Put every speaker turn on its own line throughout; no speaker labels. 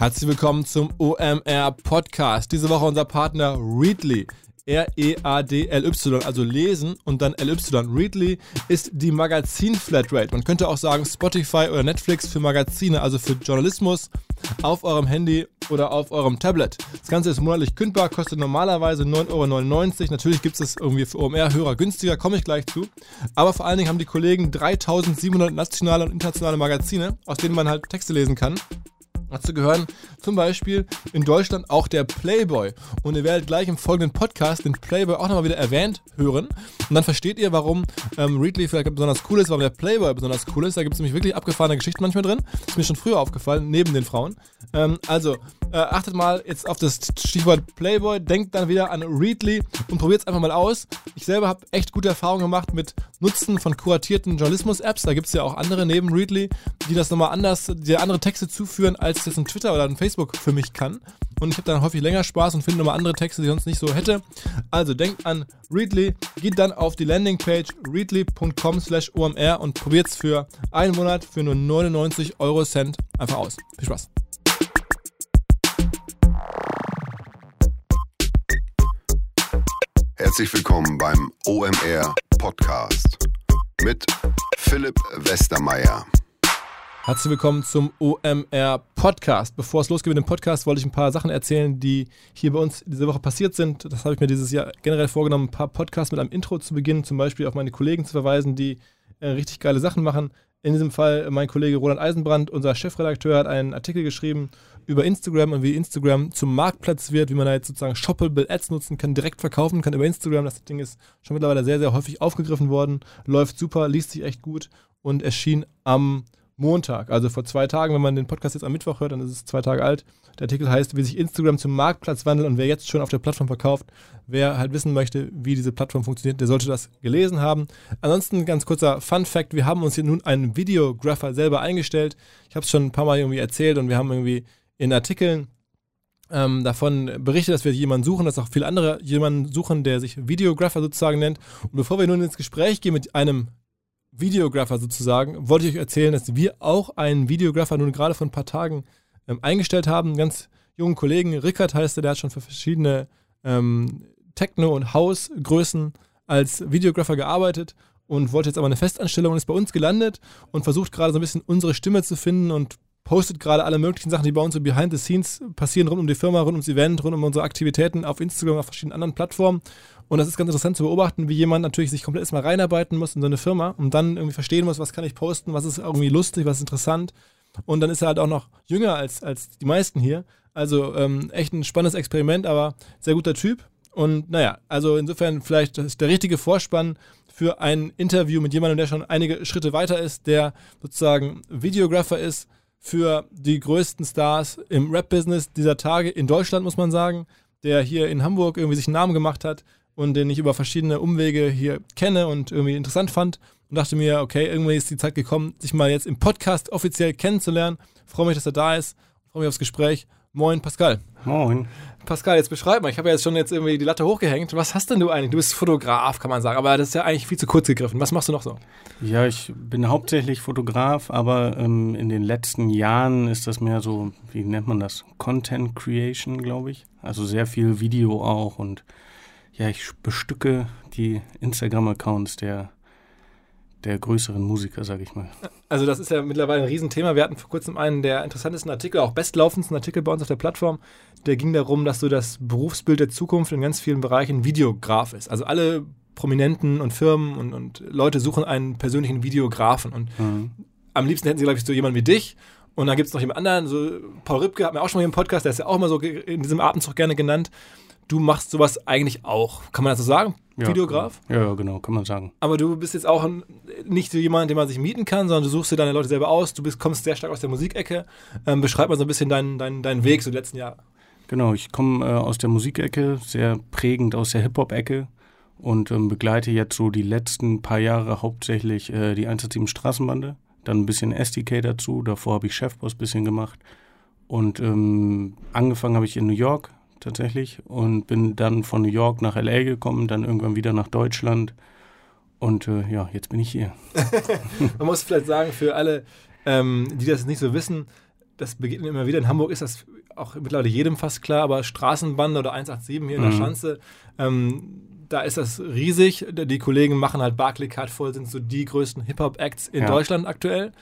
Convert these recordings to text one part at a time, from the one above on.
Herzlich willkommen zum OMR Podcast. Diese Woche unser Partner Readly. R-E-A-D-L-Y, also lesen und dann L-Y. Readly ist die Magazin-Flatrate. Man könnte auch sagen Spotify oder Netflix für Magazine, also für Journalismus auf eurem Handy oder auf eurem Tablet. Das Ganze ist monatlich kündbar, kostet normalerweise 9,99 Euro. Natürlich gibt es irgendwie für OMR-Hörer günstiger, komme ich gleich zu. Aber vor allen Dingen haben die Kollegen 3700 nationale und internationale Magazine, aus denen man halt Texte lesen kann. Dazu gehören zum Beispiel in Deutschland auch der Playboy. Und ihr werdet gleich im folgenden Podcast den Playboy auch nochmal wieder erwähnt hören. Und dann versteht ihr, warum ähm, Readly vielleicht besonders cool ist, warum der Playboy besonders cool ist. Da gibt es nämlich wirklich abgefahrene Geschichten manchmal drin. Das ist mir schon früher aufgefallen, neben den Frauen. Ähm, also, äh, achtet mal jetzt auf das Stichwort Playboy, denkt dann wieder an Readly und probiert es einfach mal aus. Ich selber habe echt gute Erfahrungen gemacht mit Nutzen von kuratierten Journalismus-Apps. Da gibt es ja auch andere neben Readly, die das nochmal anders, die andere Texte zuführen, als das ein Twitter oder ein Facebook für mich kann. Und ich habe dann häufig länger Spaß und finde nochmal andere Texte, die ich sonst nicht so hätte. Also denkt an Readly, geht dann auf die Landingpage readly.com slash omr und probiert es für einen Monat für nur 99 Euro Cent einfach aus. Viel Spaß!
Herzlich willkommen beim OMR Podcast mit Philipp Westermeier.
Herzlich willkommen zum OMR Podcast. Bevor es losgeht mit dem Podcast, wollte ich ein paar Sachen erzählen, die hier bei uns diese Woche passiert sind. Das habe ich mir dieses Jahr generell vorgenommen, ein paar Podcasts mit einem Intro zu beginnen, zum Beispiel auf meine Kollegen zu verweisen, die äh, richtig geile Sachen machen. In diesem Fall mein Kollege Roland Eisenbrand, unser Chefredakteur, hat einen Artikel geschrieben über Instagram und wie Instagram zum Marktplatz wird, wie man da jetzt sozusagen Shoppable Ads nutzen kann, direkt verkaufen kann über Instagram. Das Ding ist schon mittlerweile sehr, sehr häufig aufgegriffen worden, läuft super, liest sich echt gut und erschien am Montag, also vor zwei Tagen. Wenn man den Podcast jetzt am Mittwoch hört, dann ist es zwei Tage alt. Der Artikel heißt, wie sich Instagram zum Marktplatz wandelt und wer jetzt schon auf der Plattform verkauft, wer halt wissen möchte, wie diese Plattform funktioniert, der sollte das gelesen haben. Ansonsten ganz kurzer Fun Fact: Wir haben uns hier nun einen Videographer selber eingestellt. Ich habe es schon ein paar Mal irgendwie erzählt und wir haben irgendwie in Artikeln ähm, davon berichtet, dass wir jemanden suchen, dass auch viele andere jemanden suchen, der sich Videographer sozusagen nennt. Und bevor wir nun ins Gespräch gehen mit einem Videographer sozusagen, wollte ich euch erzählen, dass wir auch einen Videographer nun gerade vor ein paar Tagen ähm, eingestellt haben. Einen ganz jungen Kollegen, Rickard heißt er, der hat schon für verschiedene ähm, Techno- und Hausgrößen als Videographer gearbeitet und wollte jetzt aber eine Festanstellung und ist bei uns gelandet und versucht gerade so ein bisschen unsere Stimme zu finden und postet gerade alle möglichen Sachen, die bei uns so behind the scenes passieren, rund um die Firma, rund ums Event, rund um unsere Aktivitäten auf Instagram, auf verschiedenen anderen Plattformen. Und das ist ganz interessant zu beobachten, wie jemand natürlich sich komplett erstmal reinarbeiten muss in so eine Firma und dann irgendwie verstehen muss, was kann ich posten, was ist irgendwie lustig, was ist interessant. Und dann ist er halt auch noch jünger als, als die meisten hier. Also ähm, echt ein spannendes Experiment, aber sehr guter Typ. Und naja, also insofern vielleicht ist der richtige Vorspann für ein Interview mit jemandem, der schon einige Schritte weiter ist, der sozusagen Videographer ist für die größten Stars im Rap-Business dieser Tage in Deutschland, muss man sagen, der hier in Hamburg irgendwie sich einen Namen gemacht hat und den ich über verschiedene Umwege hier kenne und irgendwie interessant fand und dachte mir, okay, irgendwie ist die Zeit gekommen, sich mal jetzt im Podcast offiziell kennenzulernen. freue mich, dass er da ist. freue mich aufs Gespräch. Moin, Pascal.
Moin.
Pascal, jetzt beschreib mal. Ich habe ja jetzt schon jetzt irgendwie die Latte hochgehängt. Was hast denn du eigentlich? Du bist Fotograf, kann man sagen, aber das ist ja eigentlich viel zu kurz gegriffen. Was machst du noch so?
Ja, ich bin hauptsächlich Fotograf, aber ähm, in den letzten Jahren ist das mehr so, wie nennt man das? Content Creation, glaube ich. Also sehr viel Video auch und ja, ich bestücke die Instagram-Accounts der, der größeren Musiker, sage ich mal.
Also das ist ja mittlerweile ein Riesenthema. Wir hatten vor kurzem einen der interessantesten Artikel, auch bestlaufendsten Artikel bei uns auf der Plattform. Der ging darum, dass so das Berufsbild der Zukunft in ganz vielen Bereichen Videograf ist. Also alle Prominenten und Firmen und, und Leute suchen einen persönlichen Videografen. Und mhm. am liebsten hätten sie, glaube ich, so jemanden wie dich. Und dann gibt es noch jemand anderen, so Paul Rübke hat mir auch schon mal hier im Podcast, der ist ja auch immer so in diesem Atemzug gerne genannt du machst sowas eigentlich auch. Kann man das so sagen?
Ja,
Videograf?
Ja, genau, kann man sagen.
Aber du bist jetzt auch nicht so jemand, den man sich mieten kann, sondern du suchst dir deine Leute selber aus. Du bist, kommst sehr stark aus der Musikecke. Ähm, beschreib mal so ein bisschen deinen, deinen, deinen Weg so die letzten Jahre.
Genau, ich komme äh, aus der Musikecke, sehr prägend aus der Hip-Hop-Ecke und ähm, begleite jetzt so die letzten paar Jahre hauptsächlich äh, die 107 Straßenbande. Dann ein bisschen SDK dazu. Davor habe ich Chefboss ein bisschen gemacht. Und ähm, angefangen habe ich in New York, tatsächlich und bin dann von New York nach LA gekommen, dann irgendwann wieder nach Deutschland und äh, ja, jetzt bin ich hier.
Man muss vielleicht sagen, für alle, ähm, die das nicht so wissen, das begegnet immer wieder. In Hamburg ist das auch mittlerweile jedem fast klar, aber Straßenbande oder 187 hier in der
Mhm.
Schanze, ähm, da ist das riesig. Die Kollegen machen halt Barclaycard voll, sind so die größten Hip-Hop-Acts in
Ja.
Deutschland aktuell.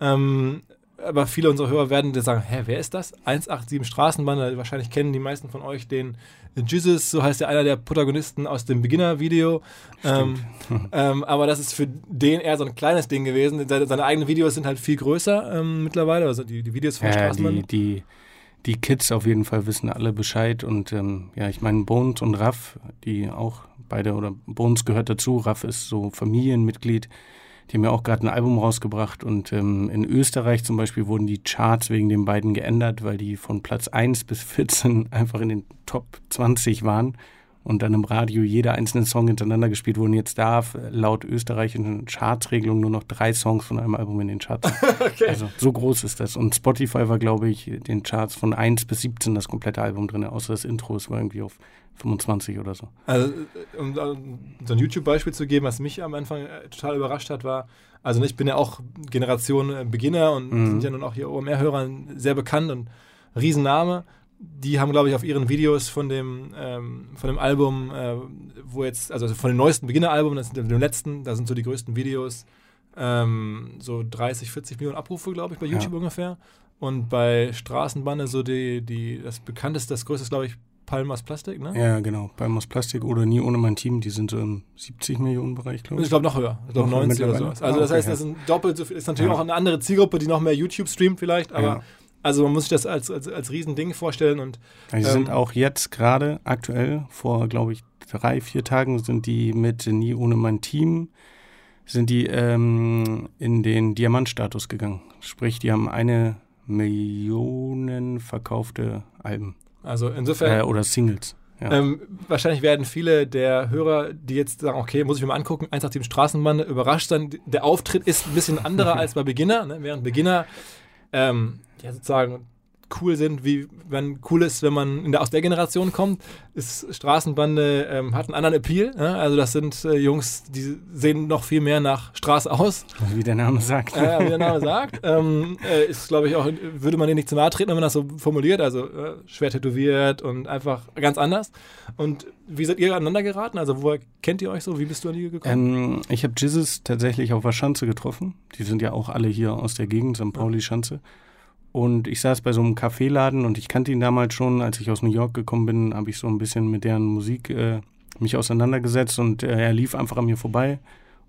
Ähm, aber viele unserer Hörer werden dir sagen, hä, wer ist das? 187 Straßenbande, wahrscheinlich kennen die meisten von euch den Jesus, so heißt ja einer der Protagonisten aus dem Beginner-Video. Ähm, ähm, aber das ist für den eher so ein kleines Ding gewesen. Seine, seine eigenen Videos sind halt viel größer ähm, mittlerweile, also die, die Videos von
Ja,
Straßenbande.
die, die, die Kids auf jeden Fall wissen alle Bescheid und ähm, ja, ich meine Bones und Raff, die auch beide oder Bones gehört dazu, Raff ist so Familienmitglied, die haben ja auch gerade ein Album rausgebracht und ähm, in Österreich zum Beispiel wurden die Charts wegen den beiden geändert, weil die von Platz 1 bis 14 einfach in den Top 20 waren und dann im Radio jeder einzelne Song hintereinander gespielt wurden. Jetzt darf laut österreichischen Chartsregelung nur noch drei Songs von einem Album in den Charts
okay.
also so groß ist das. Und Spotify war, glaube ich, in den Charts von 1 bis 17 das komplette Album drin, außer das Intro, es war irgendwie auf 25 oder so.
Also, äh, um um so ein YouTube-Beispiel zu geben, was mich am Anfang äh, total überrascht hat, war, also ich bin ja auch Generation äh, Beginner und
Mhm.
sind ja nun auch hier OMR-Hörern sehr bekannt und Riesenname. Die haben, glaube ich, auf ihren Videos von dem, ähm, von dem Album, äh, wo jetzt, also von dem neuesten Beginner-Album, das sind dem letzten, da sind so die größten Videos, ähm, so 30, 40 Millionen Abrufe, glaube ich, bei
Ja.
YouTube ungefähr. Und bei Straßenbande so die, die, das bekannteste, das größte glaube ich, Palmas Plastik, ne?
Ja, genau. Aus Plastik oder Nie ohne mein Team, die sind so im 70 Millionen Bereich, glaube
Ich
ich.
glaube noch höher. Ich glaube
Noch
90 oder so. Also
Ah,
das
okay,
heißt,
ja.
das sind doppelt so viel. Ist natürlich
Ja.
auch eine andere Zielgruppe, die noch mehr YouTube streamt vielleicht, aber
Ja.
Also man muss sich das als, als, als Riesending vorstellen und
Die sind
ähm,
auch jetzt gerade aktuell, vor, glaube ich, drei, vier Tagen sind die mit Nie ohne mein Team, sind die ähm, in den Diamantstatus gegangen. Sprich, die haben eine Million verkaufte Alben
also
äh,
insofern
oder Singles. Ja.
ähm, wahrscheinlich werden viele der Hörer, die jetzt sagen, okay, muss ich mir mal angucken, 187 Straßenbande, überrascht sein. Der Auftritt ist ein bisschen anderer als bei Beginner, ne? während Beginner ähm, ja sozusagen cool sind, wie wenn cool ist, wenn man in der, aus der Generation kommt, ist Straßenbande, ähm, hat einen anderen Appeal. Ne? Also das sind äh, Jungs, die sehen noch viel mehr nach Straße aus.
Wie der Name sagt.
Ja, wie der Name sagt. Ähm, äh, ist, glaube ich, auch, würde man denen nicht zu nahe treten, wenn man das so formuliert. Also äh, schwer tätowiert und einfach ganz anders. Und wie seid ihr aneinander geraten? Also, woher kennt ihr euch so? Wie bist du an die gekommen?
Ähm, ich habe Jesus tatsächlich auf der Schanze getroffen. Die sind ja auch alle hier aus der Gegend, St. Pauli-Schanze. Und ich saß bei so einem Kaffeeladen und ich kannte ihn damals schon. Als ich aus New York gekommen bin, habe ich so ein bisschen mit deren Musik äh, mich auseinandergesetzt und äh, er lief einfach an mir vorbei.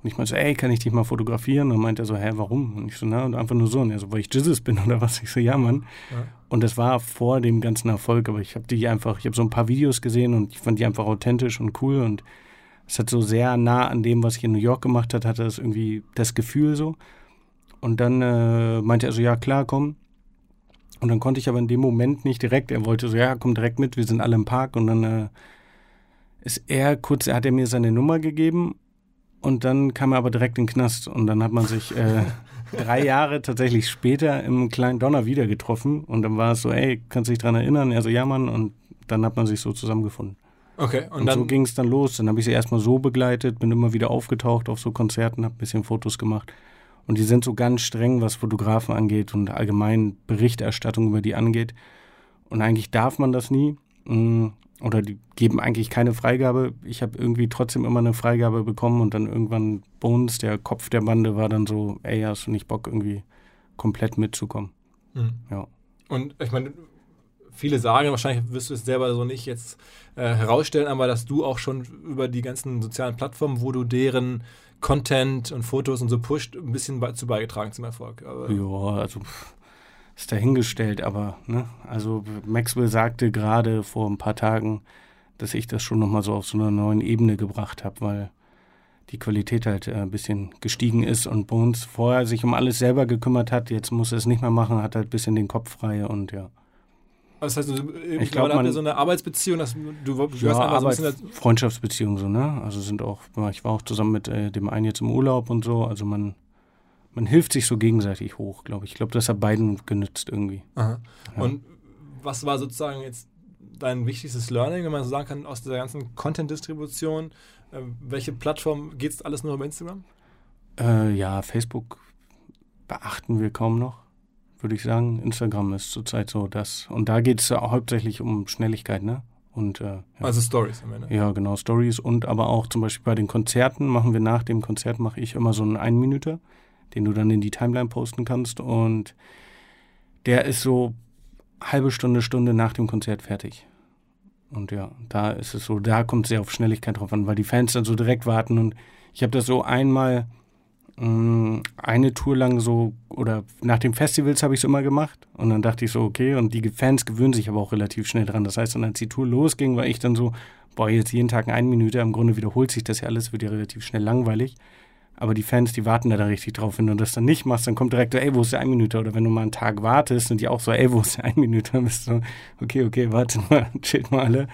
Und ich meinte so, ey, kann ich dich mal fotografieren? Und dann meinte er so, hä, warum? Und ich so, na, und einfach nur so. Und er so, weil ich Jesus bin oder was? Ich so, ja, Mann.
Ja.
Und das war vor dem ganzen Erfolg, aber ich habe die einfach, ich habe so ein paar Videos gesehen und ich fand die einfach authentisch und cool und es hat so sehr nah an dem, was ich in New York gemacht hat, hatte das irgendwie das Gefühl so. Und dann äh, meinte er so, ja klar, komm. Und dann konnte ich aber in dem Moment nicht direkt. Er wollte so, ja, komm direkt mit, wir sind alle im Park. Und dann äh, ist er kurz, er hat er mir seine Nummer gegeben und dann kam er aber direkt in den Knast. Und dann hat man sich äh, drei Jahre tatsächlich später im kleinen Donner wieder getroffen. Und dann war es so, ey, kannst du dich dran erinnern? Er so, ja, Mann. Und dann hat man sich so zusammengefunden.
Okay, und,
Und,
dann.
so ging es dann los. Dann habe ich sie erstmal so begleitet, bin immer wieder aufgetaucht auf so Konzerten, habe ein bisschen Fotos gemacht. Und die sind so ganz streng, was Fotografen angeht und allgemein Berichterstattung über die angeht. Und eigentlich darf man das nie. Mm, Oder die geben eigentlich keine Freigabe. Ich habe irgendwie trotzdem immer eine Freigabe bekommen und dann irgendwann Bones, der Kopf der Bande, war dann so, ey, hast du nicht Bock, irgendwie komplett mitzukommen?
Mhm.
Ja.
Und ich meine, viele sagen, wahrscheinlich wirst du es selber so nicht jetzt äh, herausstellen, aber dass du auch schon über die ganzen sozialen Plattformen, wo du deren Content und Fotos und so pusht, ein bisschen zu beigetragen zum Erfolg. Aber,
Ja, also ist dahingestellt, aber ne, also Maxwell sagte gerade vor ein paar Tagen, dass ich das schon nochmal so auf so einer neuen Ebene gebracht habe, weil die Qualität halt äh, ein bisschen gestiegen ist und Bones vorher sich um alles selber gekümmert hat, jetzt muss er es nicht mehr machen, hat halt ein bisschen den Kopf frei und ja.
Das heißt, du- ich
glaub,
glaube, habt ihr so eine Arbeitsbeziehung, dass du, du
Ja,
einfach so ein bisschen als,
Freundschaftsbeziehungen so, ne? Also sind auch, ich war auch zusammen mit äh, dem einen jetzt im Urlaub und so, also man, man hilft sich so gegenseitig hoch, glaube ich. Ich glaube, das hat beiden genützt irgendwie.
Aha.
Ja.
Und was war sozusagen jetzt dein wichtigstes Learning, wenn man so sagen kann, aus der ganzen Content-Distribution? Äh, welche Plattform geht es alles nur über Instagram?
Äh, ja, Facebook beachten wir kaum noch. Würde ich sagen. Instagram ist zurzeit so das. Und da geht es ja hauptsächlich um Schnelligkeit, ne? Und, äh, ja.
Also Stories am Ende.
Ja, genau, Stories und aber auch zum Beispiel bei den Konzerten machen wir nach dem Konzert mache ich immer so einen Einminüter, den du dann in die Timeline posten kannst und der ist so halbe Stunde, Stunde nach dem Konzert fertig. Und ja, da ist es so, da kommt es sehr auf Schnelligkeit drauf an, weil die Fans dann so direkt warten und ich habe das so einmal eine Tour lang so oder nach den Festivals habe ich es immer gemacht und dann dachte ich so, okay, und die Fans gewöhnen sich aber auch relativ schnell dran. Das heißt, dann als die Tour losging, war ich dann so, boah, jetzt jeden Tag eine Minute, im Grunde wiederholt sich das ja alles, wird ja relativ schnell langweilig. Aber die Fans, die warten da, da richtig drauf. Wenn du das dann nicht machst, dann kommt direkt so, ey, wo ist der Minute? Oder wenn du mal einen Tag wartest, sind die auch so, ey, wo ist der Minute? Dann bist du so, okay, okay, warte mal, chillt mal alle.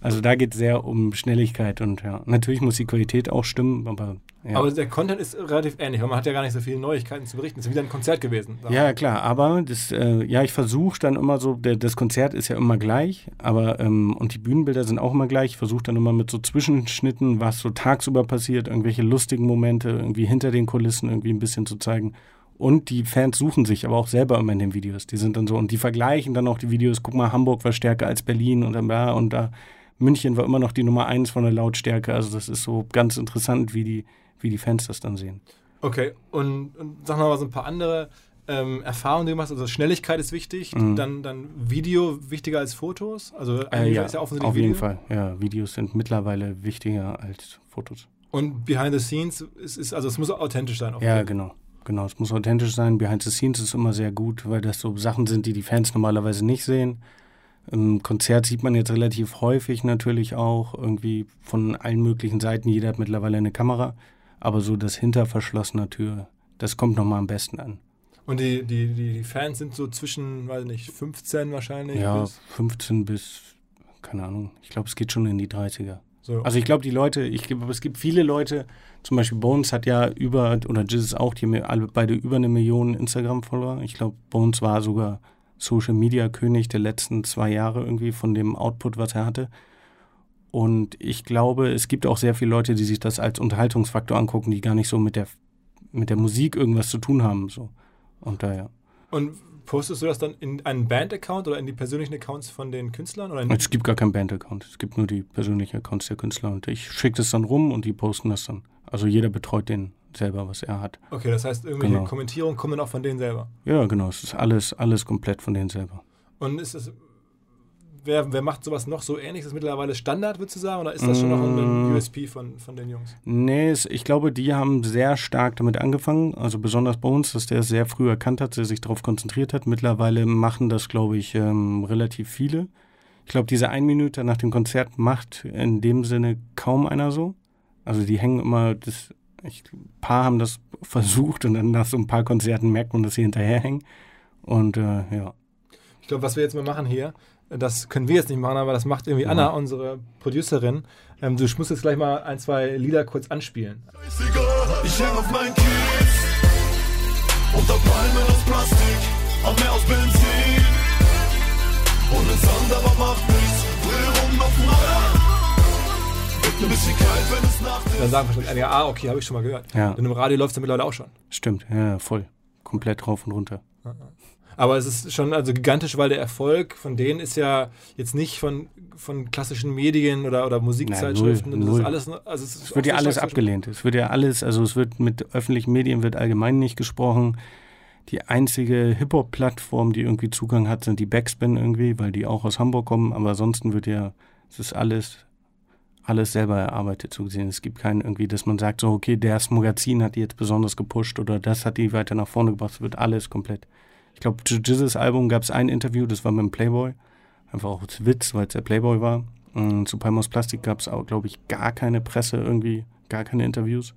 Also da geht es sehr um Schnelligkeit und ja, natürlich muss die Qualität auch stimmen, aber ja.
Aber der Content ist relativ ähnlich, weil man hat ja gar nicht so viele Neuigkeiten zu berichten. Es ist wieder ein Konzert gewesen.
Ja, klar, aber das, äh, ja, ich versuche dann immer so, der, das Konzert ist ja immer gleich, aber ähm, und die Bühnenbilder sind auch immer gleich. Ich versuche dann immer mit so Zwischenschnitten, was so tagsüber passiert, irgendwelche lustigen Momente, irgendwie hinter den Kulissen irgendwie ein bisschen zu zeigen. Und die Fans suchen sich aber auch selber immer in den Videos. Die sind dann so und die vergleichen dann auch die Videos. Guck mal, Hamburg war stärker als Berlin und dann da und da. München war immer noch die Nummer eins von der Lautstärke. Also das ist so ganz interessant, wie die, wie die Fans das dann sehen.
Okay, und, und sag mal so ein paar andere ähm, Erfahrungen, die du machst. Also Schnelligkeit ist wichtig,
Mhm.
dann, dann Video wichtiger als Fotos. Also
Äh, ja,
ist ja offensichtlich
auf
Video.
jeden Fall. Ja, Videos sind mittlerweile wichtiger als Fotos.
Und behind the scenes ist, ist also es muss authentisch sein.
Ja, genau. Genau, es muss authentisch sein. Behind the Scenes ist immer sehr gut, weil das so Sachen sind, die die Fans normalerweise nicht sehen. Im Konzert sieht man jetzt relativ häufig natürlich auch irgendwie von allen möglichen Seiten. Jeder hat mittlerweile eine Kamera. Aber so das hinter verschlossener Tür, das kommt nochmal am besten an.
Und die, die, die Fans sind so zwischen, weiß nicht, 15 wahrscheinlich.
Ja,
bis
15 bis, keine Ahnung, ich glaube, es geht schon in die 30er.
so.
Also ich glaube, die Leute, ich glaube, es gibt viele Leute, zum Beispiel Bones hat ja über, oder Jizzes auch, die haben alle beide über eine Million Instagram-Follower. Ich glaube, Bones war sogar Social Media König der letzten zwei Jahre irgendwie von dem Output, was er hatte. Und ich glaube, es gibt auch sehr viele Leute, die sich das als Unterhaltungsfaktor angucken, die gar nicht so mit der, mit der Musik irgendwas zu tun haben. So. Und daher.
Und postest du das dann in einen Band-Account oder in die persönlichen Accounts von den Künstlern? Oder
Es gibt gar keinen Band-Account. Es gibt nur die persönlichen Accounts der Künstler. Und ich schicke das dann rum und die posten das dann. Also jeder betreut den selber, was er hat.
okay, das heißt, irgendwelche
Genau.
Kommentierungen kommen auch von denen selber.
Ja, genau. Es ist alles, alles komplett von denen selber.
Und ist das, wer, wer macht sowas noch so ähnlich? Ist das mittlerweile Standard, würdest du sagen? Oder ist das schon noch ein
Mm.
USP von, von den Jungs?
Nee, es, ich glaube, die haben sehr stark damit angefangen. Also besonders bei uns, dass der es sehr früh erkannt hat, der sich darauf konzentriert hat. Mittlerweile machen das, glaube ich, ähm, relativ viele. Ich glaube, diese ein Minute nach dem Konzert macht in dem Sinne kaum einer so. Also die hängen immer, das, ich, ein paar haben das versucht und dann nach so ein paar Konzerten merkt man, dass sie hinterherhängen. Und äh, ja.
Ich glaube, was wir jetzt mal machen hier, das können wir jetzt nicht machen, aber das macht irgendwie
Ja.
Anna, unsere Producerin. Ähm, du musst jetzt gleich mal ein, zwei Lieder kurz anspielen.
Scheißegal, ich häng auf mein Kies. Unter Palmen aus Plastik, am Meer aus Benzin. Ohne Sand, aber macht nichts.
Dann sagen wahrscheinlich einige, ah, okay, habe ich schon mal gehört.
Ja.
Und im Radio läuft es ja mittlerweile auch schon.
Stimmt, ja, voll. Komplett rauf und runter.
Aber es ist schon also gigantisch, weil der Erfolg von denen ist ja jetzt nicht von, von klassischen Medien oder, oder Musikzeitschriften.
null,
das
null.
ist alles, also es,
Es wird ja alles abgelehnt. Es wird ja alles, also es wird mit öffentlichen Medien wird allgemein nicht gesprochen. Die einzige Hip-Hop-Plattform, die irgendwie Zugang hat, sind die Backspin irgendwie, weil die auch aus Hamburg kommen. Aber ansonsten wird ja, es ist alles, alles selber erarbeitet so gesehen. Es gibt keinen irgendwie, dass man sagt, so, okay, das Magazin hat die jetzt besonders gepusht oder das hat die weiter nach vorne gebracht. Es wird alles komplett. Ich glaube, Jizzes Album gab es ein Interview, das war mit dem Playboy. Einfach auch als Witz, weil es der Playboy war. Und zu Palmos Plastik gab es auch, glaube ich, gar keine Presse irgendwie, gar keine Interviews.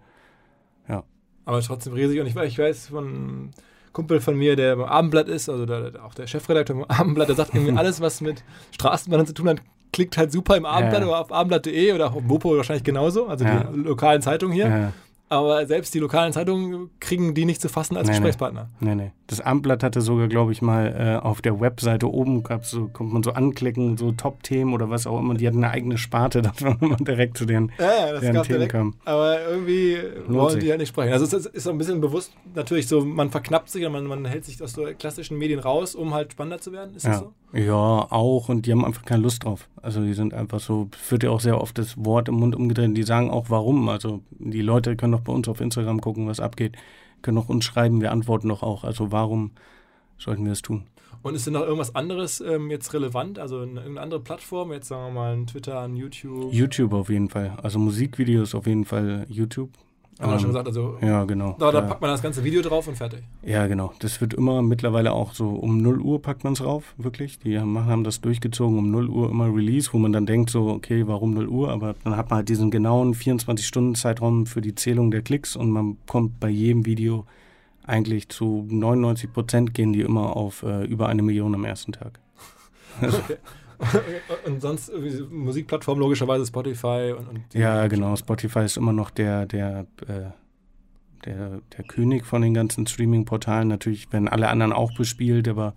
Aber trotzdem riesig. Und ich, weiß- ich weiß von einem Kumpel von mir, der beim Abendblatt ist, also der, der- auch der Chefredakteur beim Abendblatt, der sagt irgendwie, alles, was mit Straßenbahnen zu tun hat, klickt halt super im Abendblatt
Ja.
oder auf abendblatt.de oder auf Mopo wahrscheinlich genauso, also
Ja.
die lokalen Zeitungen hier.
Ja,
aber selbst die lokalen Zeitungen kriegen die nicht zu fassen als
Nee.
Gesprächspartner.
Nee, nee. Das Amtblatt hatte sogar, glaube ich, mal äh, auf der Webseite oben, gab's so, konnte man so anklicken, so Top-Themen oder was auch immer. Die hatten eine eigene Sparte, dass man direkt zu denen,
Ja, ja, das
deren
gab
Themen
direkt.
kam.
Aber irgendwie wollen
sich.
die halt nicht sprechen. Also es ist, ist so ein bisschen bewusst natürlich so, man verknappt sich und man, man hält sich aus so klassischen Medien raus, um halt spannender zu werden. Ist das
Ja.
so?
ja, auch. Und die haben einfach keine Lust drauf. Also die sind einfach so, wird ja auch sehr oft das Wort im Mund umgedreht. Die sagen auch warum. Also die Leute können doch bei uns auf Instagram gucken, was abgeht. Können auch uns schreiben, wir antworten doch auch. Also warum sollten wir es tun?
Und ist denn noch irgendwas anderes ähm, jetzt relevant? Also eine, irgendeine andere Plattform, jetzt sagen wir mal ein Twitter, ein YouTube?
YouTube auf jeden Fall. Also Musikvideos auf jeden Fall YouTube.
Haben wir schon
Ähm,
gesagt, also
Ja, genau.
da, da
Ja.
packt man das ganze Video drauf und fertig.
Ja, genau. Das wird immer mittlerweile auch so um 0 Uhr packt man es rauf, wirklich. Die haben, haben das durchgezogen, um 0 Uhr immer Release, wo man dann denkt so, okay, warum 0 Uhr? Aber dann hat man halt diesen genauen 24-Stunden-Zeitraum für die Zählung der Klicks und man kommt bei jedem Video eigentlich zu 99 Prozent gehen die immer auf äh, über eine Million am ersten Tag.
und sonst irgendwie Musikplattformen logischerweise Spotify und, und
Ja, genau. Spotify ist immer noch der, der, äh, der, der König von den ganzen Streaming-Portalen. Natürlich werden alle anderen auch bespielt, aber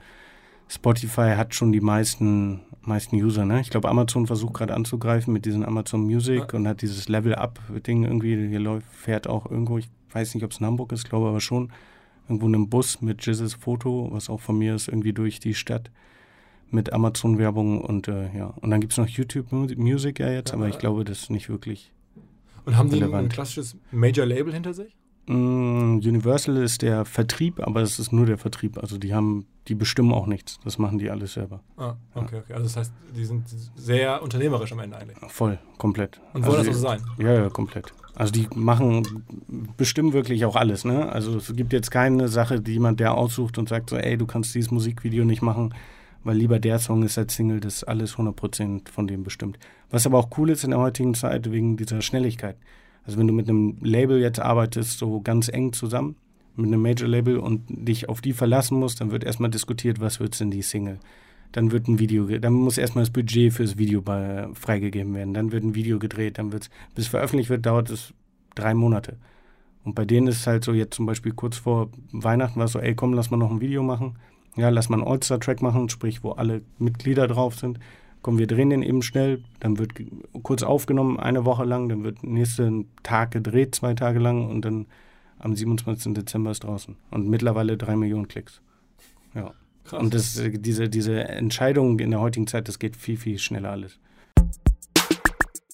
Spotify hat schon die meisten, meisten User. Ne? Ich glaube, Amazon versucht gerade anzugreifen mit diesem Amazon Music
Ja.
und hat dieses Level-Up-Ding irgendwie. Hier läuft, fährt auch irgendwo, ich weiß nicht, ob es in Hamburg ist, glaube aber schon, irgendwo in einem Bus mit Jizzes Foto, was auch von mir ist, irgendwie durch die Stadt mit Amazon-Werbung und äh, ja. Und dann gibt es noch YouTube Mu- Music ja jetzt,
Ja,
aber ich glaube, das ist nicht wirklich.
Und haben die ein, ein
relevant.
klassisches Major-Label hinter sich?
Mm, Universal ist der Vertrieb, aber es ist nur der Vertrieb. Also die haben, die bestimmen auch nichts. Das machen die alles selber.
Ah, okay, okay. Also das heißt, die sind sehr unternehmerisch am Ende eigentlich.
Voll, komplett.
Und wollen
also
das so sein.
Ja, ja, komplett. Also die machen, bestimmen wirklich auch alles, ne? Also es gibt jetzt keine Sache, die jemand der aussucht und sagt so, ey, du kannst dieses Musikvideo nicht machen, weil lieber der Song ist als Single, das alles 100% von dem bestimmt. Was aber auch cool ist in der heutigen Zeit wegen dieser Schnelligkeit. Also wenn du mit einem Label jetzt arbeitest, so ganz eng zusammen, mit einem Major-Label und dich auf die verlassen musst, dann wird erstmal diskutiert, was wird's in die Single. Dann wird ein Video, dann muss erstmal das Budget fürs Video freigegeben werden. Dann wird ein Video gedreht, dann wird's, bis veröffentlicht wird, dauert es drei Monate. Und bei denen ist es halt so, jetzt zum Beispiel kurz vor Weihnachten war es so, ey, komm, lass mal noch ein Video machen. Ja, lass mal einen All-Star-Track machen, sprich, wo alle Mitglieder drauf sind. Komm, wir drehen den eben schnell, dann wird kurz aufgenommen, eine Woche lang, dann wird nächsten Tag gedreht, zwei Tage lang und dann am 27. Dezember ist draußen. Und mittlerweile drei Millionen Klicks. Ja.
Krass.
Und das, diese, diese Entscheidung in der heutigen Zeit, das geht viel, viel schneller alles.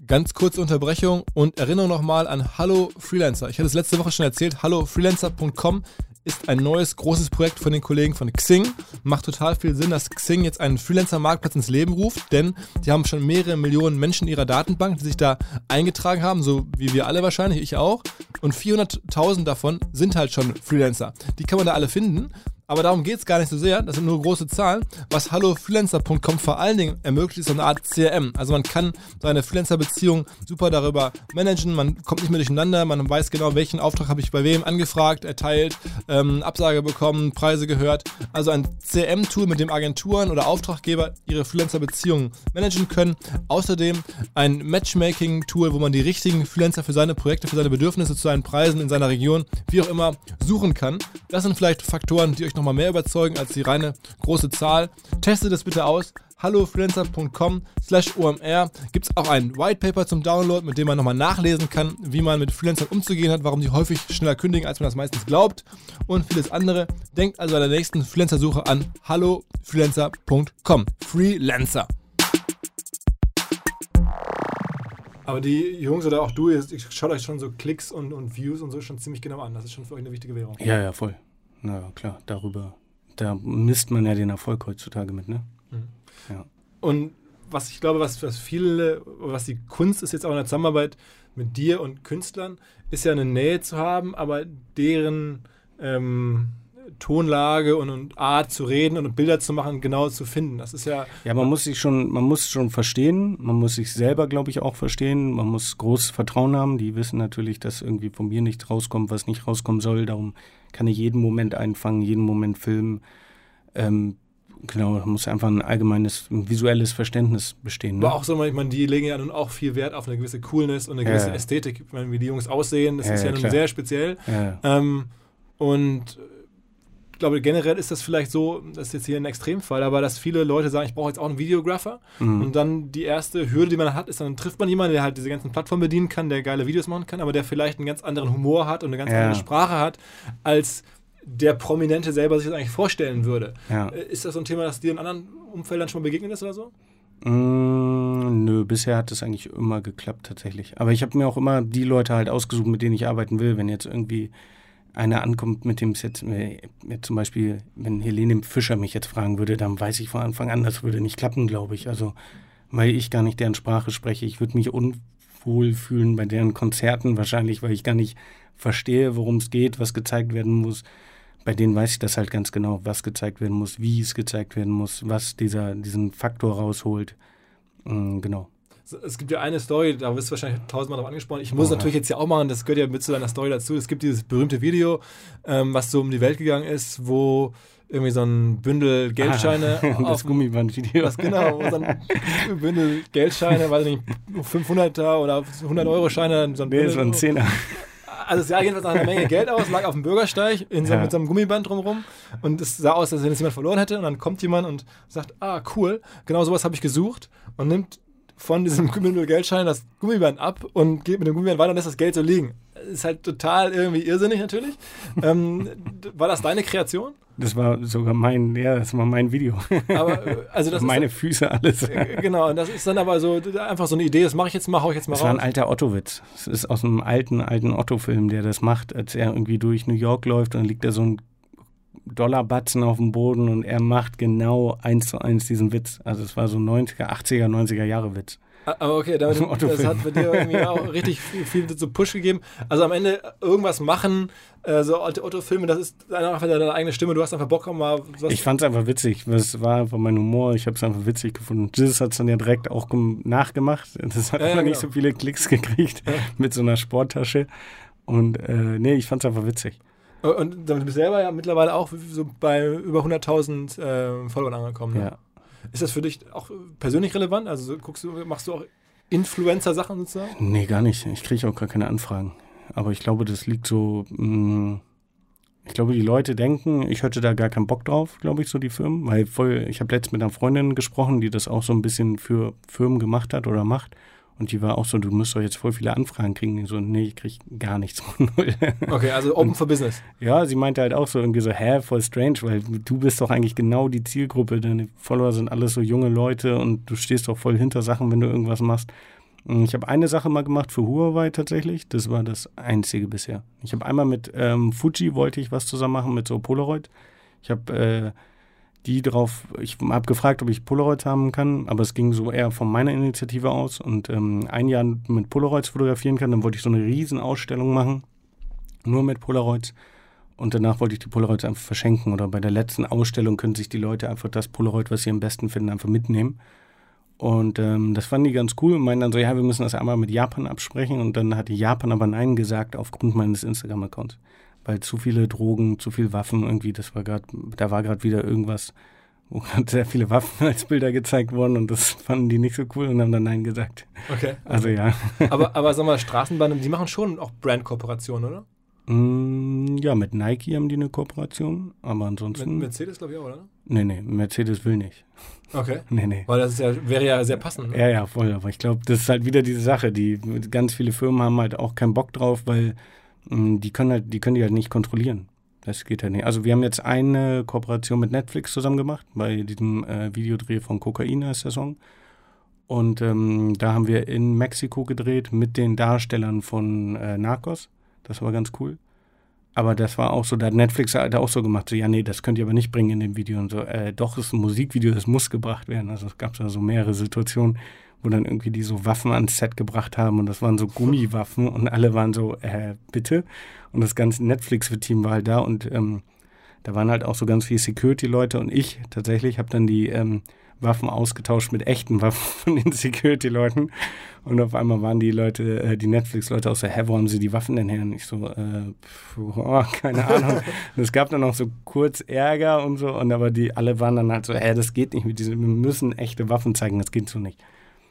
Ganz kurze Unterbrechung und Erinnerung nochmal an Hallo Freelancer. Ich hatte es letzte Woche schon erzählt. HalloFreelancer.com ist ein neues großes Projekt von den Kollegen von Xing. Macht total viel Sinn, dass Xing jetzt einen Freelancer-Marktplatz ins Leben ruft, denn die haben schon mehrere Millionen Menschen in ihrer Datenbank, die sich da eingetragen haben, so wie wir alle wahrscheinlich, ich auch. Und 400.000 davon sind halt schon Freelancer. Die kann man da alle finden. Aber darum geht es gar nicht so sehr, das sind nur große Zahlen. Was HalloFreelancer.com vor allen Dingen ermöglicht, ist so eine Art CRM. Also man kann seine Freelancer-Beziehung super darüber managen, man kommt nicht mehr durcheinander, man weiß genau, welchen Auftrag habe ich bei wem angefragt, erteilt, ähm, Absage bekommen, Preise gehört. Also ein CRM-Tool, mit dem Agenturen oder Auftraggeber ihre Freelancer-Beziehungen managen können. Außerdem ein Matchmaking-Tool, wo man die richtigen Freelancer für seine Projekte, für seine Bedürfnisse zu seinen Preisen in seiner Region, wie auch immer, suchen kann. Das sind vielleicht Faktoren, die euch nochmal mehr überzeugen als die reine große Zahl. Testet es bitte aus. hallofreelancer.com slash omr gibt es auch ein White Paper zum Download, mit dem man nochmal nachlesen kann, wie man mit Freelancern umzugehen hat, warum die häufig schneller kündigen, als man das meistens glaubt und vieles andere. Denkt also bei der nächsten Freelancer-Suche an hallofreelancer.com. Freelancer. Aber die Jungs oder auch du, ihr schaut euch schon so Klicks und, und Views und so schon ziemlich genau an. Das ist schon für euch eine wichtige Währung.
Ja, ja, voll. Na ja, klar, darüber, da misst man ja den Erfolg heutzutage mit, ne?
Und was ich glaube, was, was viele, was die Kunst ist jetzt auch in der Zusammenarbeit mit dir und Künstlern, ist ja eine Nähe zu haben, aber deren ähm, Tonlage und, und Art zu reden und Bilder zu machen, genau zu finden. Das ist ja,
Ja, man muss sich schon, man muss schon verstehen, man muss sich selber, glaube ich, auch verstehen, man muss großes Vertrauen haben. Die wissen natürlich, dass irgendwie von mir nichts rauskommt, was nicht rauskommen soll. Darum kann ich jeden Moment einfangen, jeden Moment filmen. Ähm, genau, da muss einfach ein allgemeines, ein visuelles Verständnis bestehen. Ne?
Aber auch so, ich meine, die legen ja nun auch viel Wert auf eine gewisse Coolness und eine gewisse
Ja.
Ästhetik. Ich meine, wie die Jungs aussehen, das
Ja,
ist ja,
ja,
nun
klar.
sehr speziell.
ja.
Ähm, und ich glaube, generell ist das vielleicht so, das ist jetzt hier ein Extremfall, aber dass viele Leute sagen, ich brauche jetzt auch einen Videographer.
Mhm.
Und dann die erste Hürde, die man hat, ist, dann trifft man jemanden, der halt diese ganzen Plattformen bedienen kann, der geile Videos machen kann, aber der vielleicht einen ganz anderen Humor hat und eine ganz
Ja.
andere Sprache hat, als der Prominente selber sich das eigentlich vorstellen würde.
ja.
Äh, Ist das so ein Thema, das dir in anderen Umfeldern schon mal begegnet ist oder so?
Mm, nö, bisher hat es eigentlich immer geklappt tatsächlich. Aber ich habe mir auch immer die Leute halt ausgesucht, mit denen ich arbeiten will. Wenn jetzt irgendwie einer ankommt, mit dem es jetzt, äh, jetzt zum Beispiel, wenn Helene Fischer mich jetzt fragen würde, dann weiß ich von Anfang an, das würde nicht klappen, glaube ich. Also, weil ich gar nicht deren Sprache spreche. Ich würde mich unwohl fühlen bei deren Konzerten wahrscheinlich, weil ich gar nicht verstehe, worum es geht, was gezeigt werden muss. Bei denen weiß ich das halt ganz genau, was gezeigt werden muss, wie es gezeigt werden muss, was dieser, diesen Faktor rausholt. Mm, genau.
Es gibt ja eine Story, da wirst du wahrscheinlich tausendmal drauf angesprochen. Ich muss
Oh.
natürlich jetzt ja auch machen, das gehört ja mit zu deiner Story dazu. Es gibt dieses berühmte Video, ähm, was so um die Welt gegangen ist, wo irgendwie so ein Bündel Geldscheine
Ah, das Gummibandvideo.
das genau, wo so ein Bündel Geldscheine, weiß ich nicht, 500er oder 100-Euro-Scheine, so ein
Nee,
Bündel.
so ein Zehner.
Also es sah jedenfalls nach einer Menge Geld aus, lag auf dem Bürgersteig in so,
Ja.
mit so einem Gummiband drumherum und es sah aus, als wenn es jemand verloren hätte und dann kommt jemand und sagt, ah cool, genau sowas habe ich gesucht und nimmt von diesem Bündel Geldschein das Gummiband ab und geht mit dem Gummiband weiter und lässt das Geld so liegen. Ist halt total irgendwie irrsinnig natürlich. ähm, war das deine Kreation?
Das war sogar mein, ja, das war mein Video.
Aber äh, also das
Meine
ist
Füße, alles.
äh, genau, und das ist dann aber so einfach so eine Idee, das mache ich jetzt mal, hau ich jetzt mal
Das war ein
raus.
alter Otto-Witz. Das ist aus einem alten, alten Otto-Film, der das macht, als er irgendwie durch New York läuft und dann liegt da so ein Dollarbatzen auf dem Boden und er macht genau eins zu eins diesen Witz. Also es war so ein 90er, 80er, 90er Jahre Witz.
Ah, Aber okay, damit, das hat bei dir irgendwie auch richtig viel, viel so Push gegeben. Also am Ende irgendwas machen, äh, so alte Otto-Filme, das ist einfach deine eigene Stimme. Du hast einfach Bock, mal was.
Ich fand es einfach witzig. Es war einfach mein Humor. Ich habe es einfach witzig gefunden. Jizzes hat es dann ja direkt auch gem- nachgemacht. Das hat
Ja, ja,
aber nicht
genau.
so viele Klicks gekriegt mit so einer Sporttasche. Und äh, nee, ich fand es einfach witzig.
Und damit bist du selber ja mittlerweile auch so bei über 100.000 äh, Followern angekommen. Ne?
Ja.
Ist das für dich auch persönlich relevant? Also so guckst du, machst du auch Influencer-Sachen sozusagen?
Nee, gar nicht. Ich kriege auch gar keine Anfragen. Aber ich glaube, das liegt so. Mh, ich glaube, die Leute denken, ich hätte da gar keinen Bock drauf, glaube ich, so die Firmen. Weil voll, ich habe letztens mit einer Freundin gesprochen, die das auch so ein bisschen für Firmen gemacht hat oder macht. Und die war auch so, du musst doch jetzt voll viele Anfragen kriegen. Ich so, nee, ich krieg gar nichts.
Okay, also Open for Business.
ja, sie meinte halt auch so irgendwie so, hä, voll strange, weil du bist doch eigentlich genau die Zielgruppe. Deine Follower sind alles so junge Leute und du stehst doch voll hinter Sachen, wenn du irgendwas machst. Ich habe eine Sache mal gemacht für Huawei tatsächlich. Das war das einzige bisher. Ich habe einmal mit ähm, Fuji wollte ich was zusammen machen mit so Polaroid. Ich habe äh, die drauf, ich habe gefragt, ob ich Polaroids haben kann, aber es ging so eher von meiner Initiative aus und ähm, ein Jahr mit Polaroids fotografieren kann. Dann wollte ich so eine riesen Ausstellung machen, nur mit Polaroids. Und danach wollte ich die Polaroids einfach verschenken. Oder bei der letzten Ausstellung können sich die Leute einfach das Polaroid, was sie am besten finden, einfach mitnehmen. Und ähm, das fanden die ganz cool und meinen dann so, ja, wir müssen das einmal mit Japan absprechen. Und dann hatte Japan aber Nein gesagt aufgrund meines Instagram-Accounts. Weil zu viele Drogen, zu viel Waffen irgendwie, das war gerade, da war gerade wieder irgendwas, wo gerade sehr viele Waffen als Bilder gezeigt wurden und das fanden die nicht so cool und haben dann Nein gesagt.
Okay.
Also ja.
aber, aber sag mal, Straßenbahnen, die machen schon auch Brand-Kooperationen, oder?
Mm, ja, mit Nike haben die eine Kooperation, aber
Mit
ansonsten.
Mercedes, glaube ich, auch, oder?
nee, nee, Mercedes will nicht.
Okay.
Nee, nee.
Weil das ist ja, wäre ja sehr passend. Ne?
Ja, ja, voll. Aber ich glaube, das ist halt wieder diese Sache. Die ganz viele Firmen haben halt auch keinen Bock drauf, weil die können halt, die können die halt nicht kontrollieren. Das geht ja nicht. Also wir haben jetzt eine Kooperation mit Netflix zusammen gemacht, bei diesem äh, Videodreh von Kokain heißt der Song. Und ähm, da haben wir in Mexiko gedreht mit den Darstellern von äh, Narcos. Das war ganz cool. Aber das war auch so, da hat Netflix halt auch so gemacht, so, ja, nee, das könnt ihr aber nicht bringen in dem Video und so. Äh, doch, es ist ein Musikvideo, das muss gebracht werden. Also es gab da so mehrere Situationen, wo dann irgendwie die so Waffen ans Set gebracht haben und das waren so Gummiwaffen und alle waren so, äh, bitte. Und das ganze Netflix-Team war halt da und ähm, da waren halt auch so ganz viele Security-Leute und ich tatsächlich habe dann die ähm, Waffen ausgetauscht mit echten Waffen von den Security-Leuten. Und auf einmal waren die Leute, äh, die Netflix-Leute aus der, hä, wo haben sie die Waffen denn her? Und ich so, äh, pf, oh, keine Ahnung. und es gab dann auch so kurz Ärger und so. Und aber die alle waren dann halt so, hä, das geht nicht mit diesen, wir müssen echte Waffen zeigen, das geht so nicht.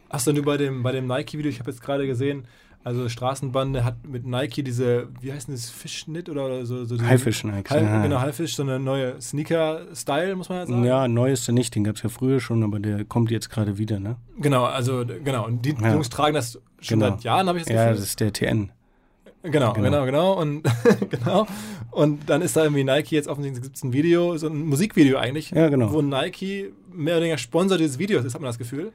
Hast du nur bei dem, bei dem Nike-Video, ich habe jetzt gerade gesehen, also Straßenbande hat mit Nike diese, wie heißt denn das, Fischschnitt oder so? so diese-
Haifisch-Nikes,
Hai-
ja.
Genau, Haifisch, so eine neue Sneaker-Style, muss man ja sagen.
Ja, neu ist er nicht, den gab es ja früher schon, aber der kommt jetzt gerade wieder, ne?
Genau, also genau. Und die
Ja.
Jungs tragen das schon
Genau.
seit Jahren, habe ich das
Ja,
Gefühl.
das ist der TN.
Genau,
Genau.
genau, genau. Und genau. Und dann ist da irgendwie Nike jetzt offensichtlich gibt es ein Video, so ein Musikvideo eigentlich,
Ja, genau.
wo Nike mehr oder weniger Sponsor dieses Videos ist, hat man das Gefühl.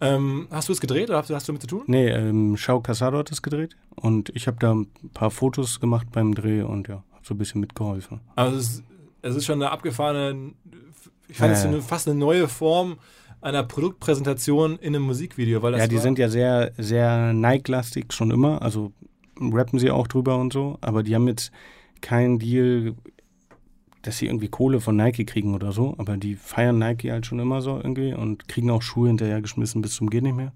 Ähm, hast du es gedreht oder hast du, hast du damit zu tun?
Nee, ähm, Shao Casado hat das gedreht und ich habe da ein paar Fotos gemacht beim Dreh und ja, hab so ein bisschen mitgeholfen.
Also es, ist- es ist schon eine abgefahrene, ich fand es so eine, fast eine neue Form einer Produktpräsentation in einem Musikvideo, weil das
ja, die
war,
sind ja sehr, sehr Nike-lastig schon immer, also rappen sie auch drüber und so, aber die haben jetzt keinen Deal, dass sie irgendwie Kohle von Nike kriegen oder so, aber die feiern Nike halt schon immer so irgendwie und kriegen auch Schuhe hinterhergeschmissen bis zum geht nicht mehr.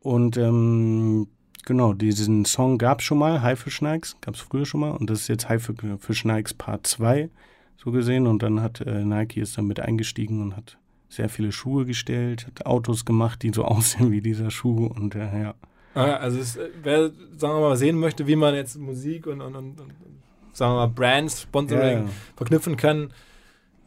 Und ähm, genau, diesen Song gab es schon mal, Haifisch Nikes, gab es früher schon mal und das ist jetzt Haifisch Nikes Part 2 so gesehen und dann hat äh, Nike ist damit eingestiegen und hat sehr viele Schuhe gestellt, hat Autos gemacht, die so aussehen wie dieser Schuh und äh, ja.
Ah, Also es, äh, wer, sagen wir mal, sehen möchte, wie man jetzt Musik und, und, und, und sagen wir mal, Brands, Sponsoring
Ja,
verknüpfen kann.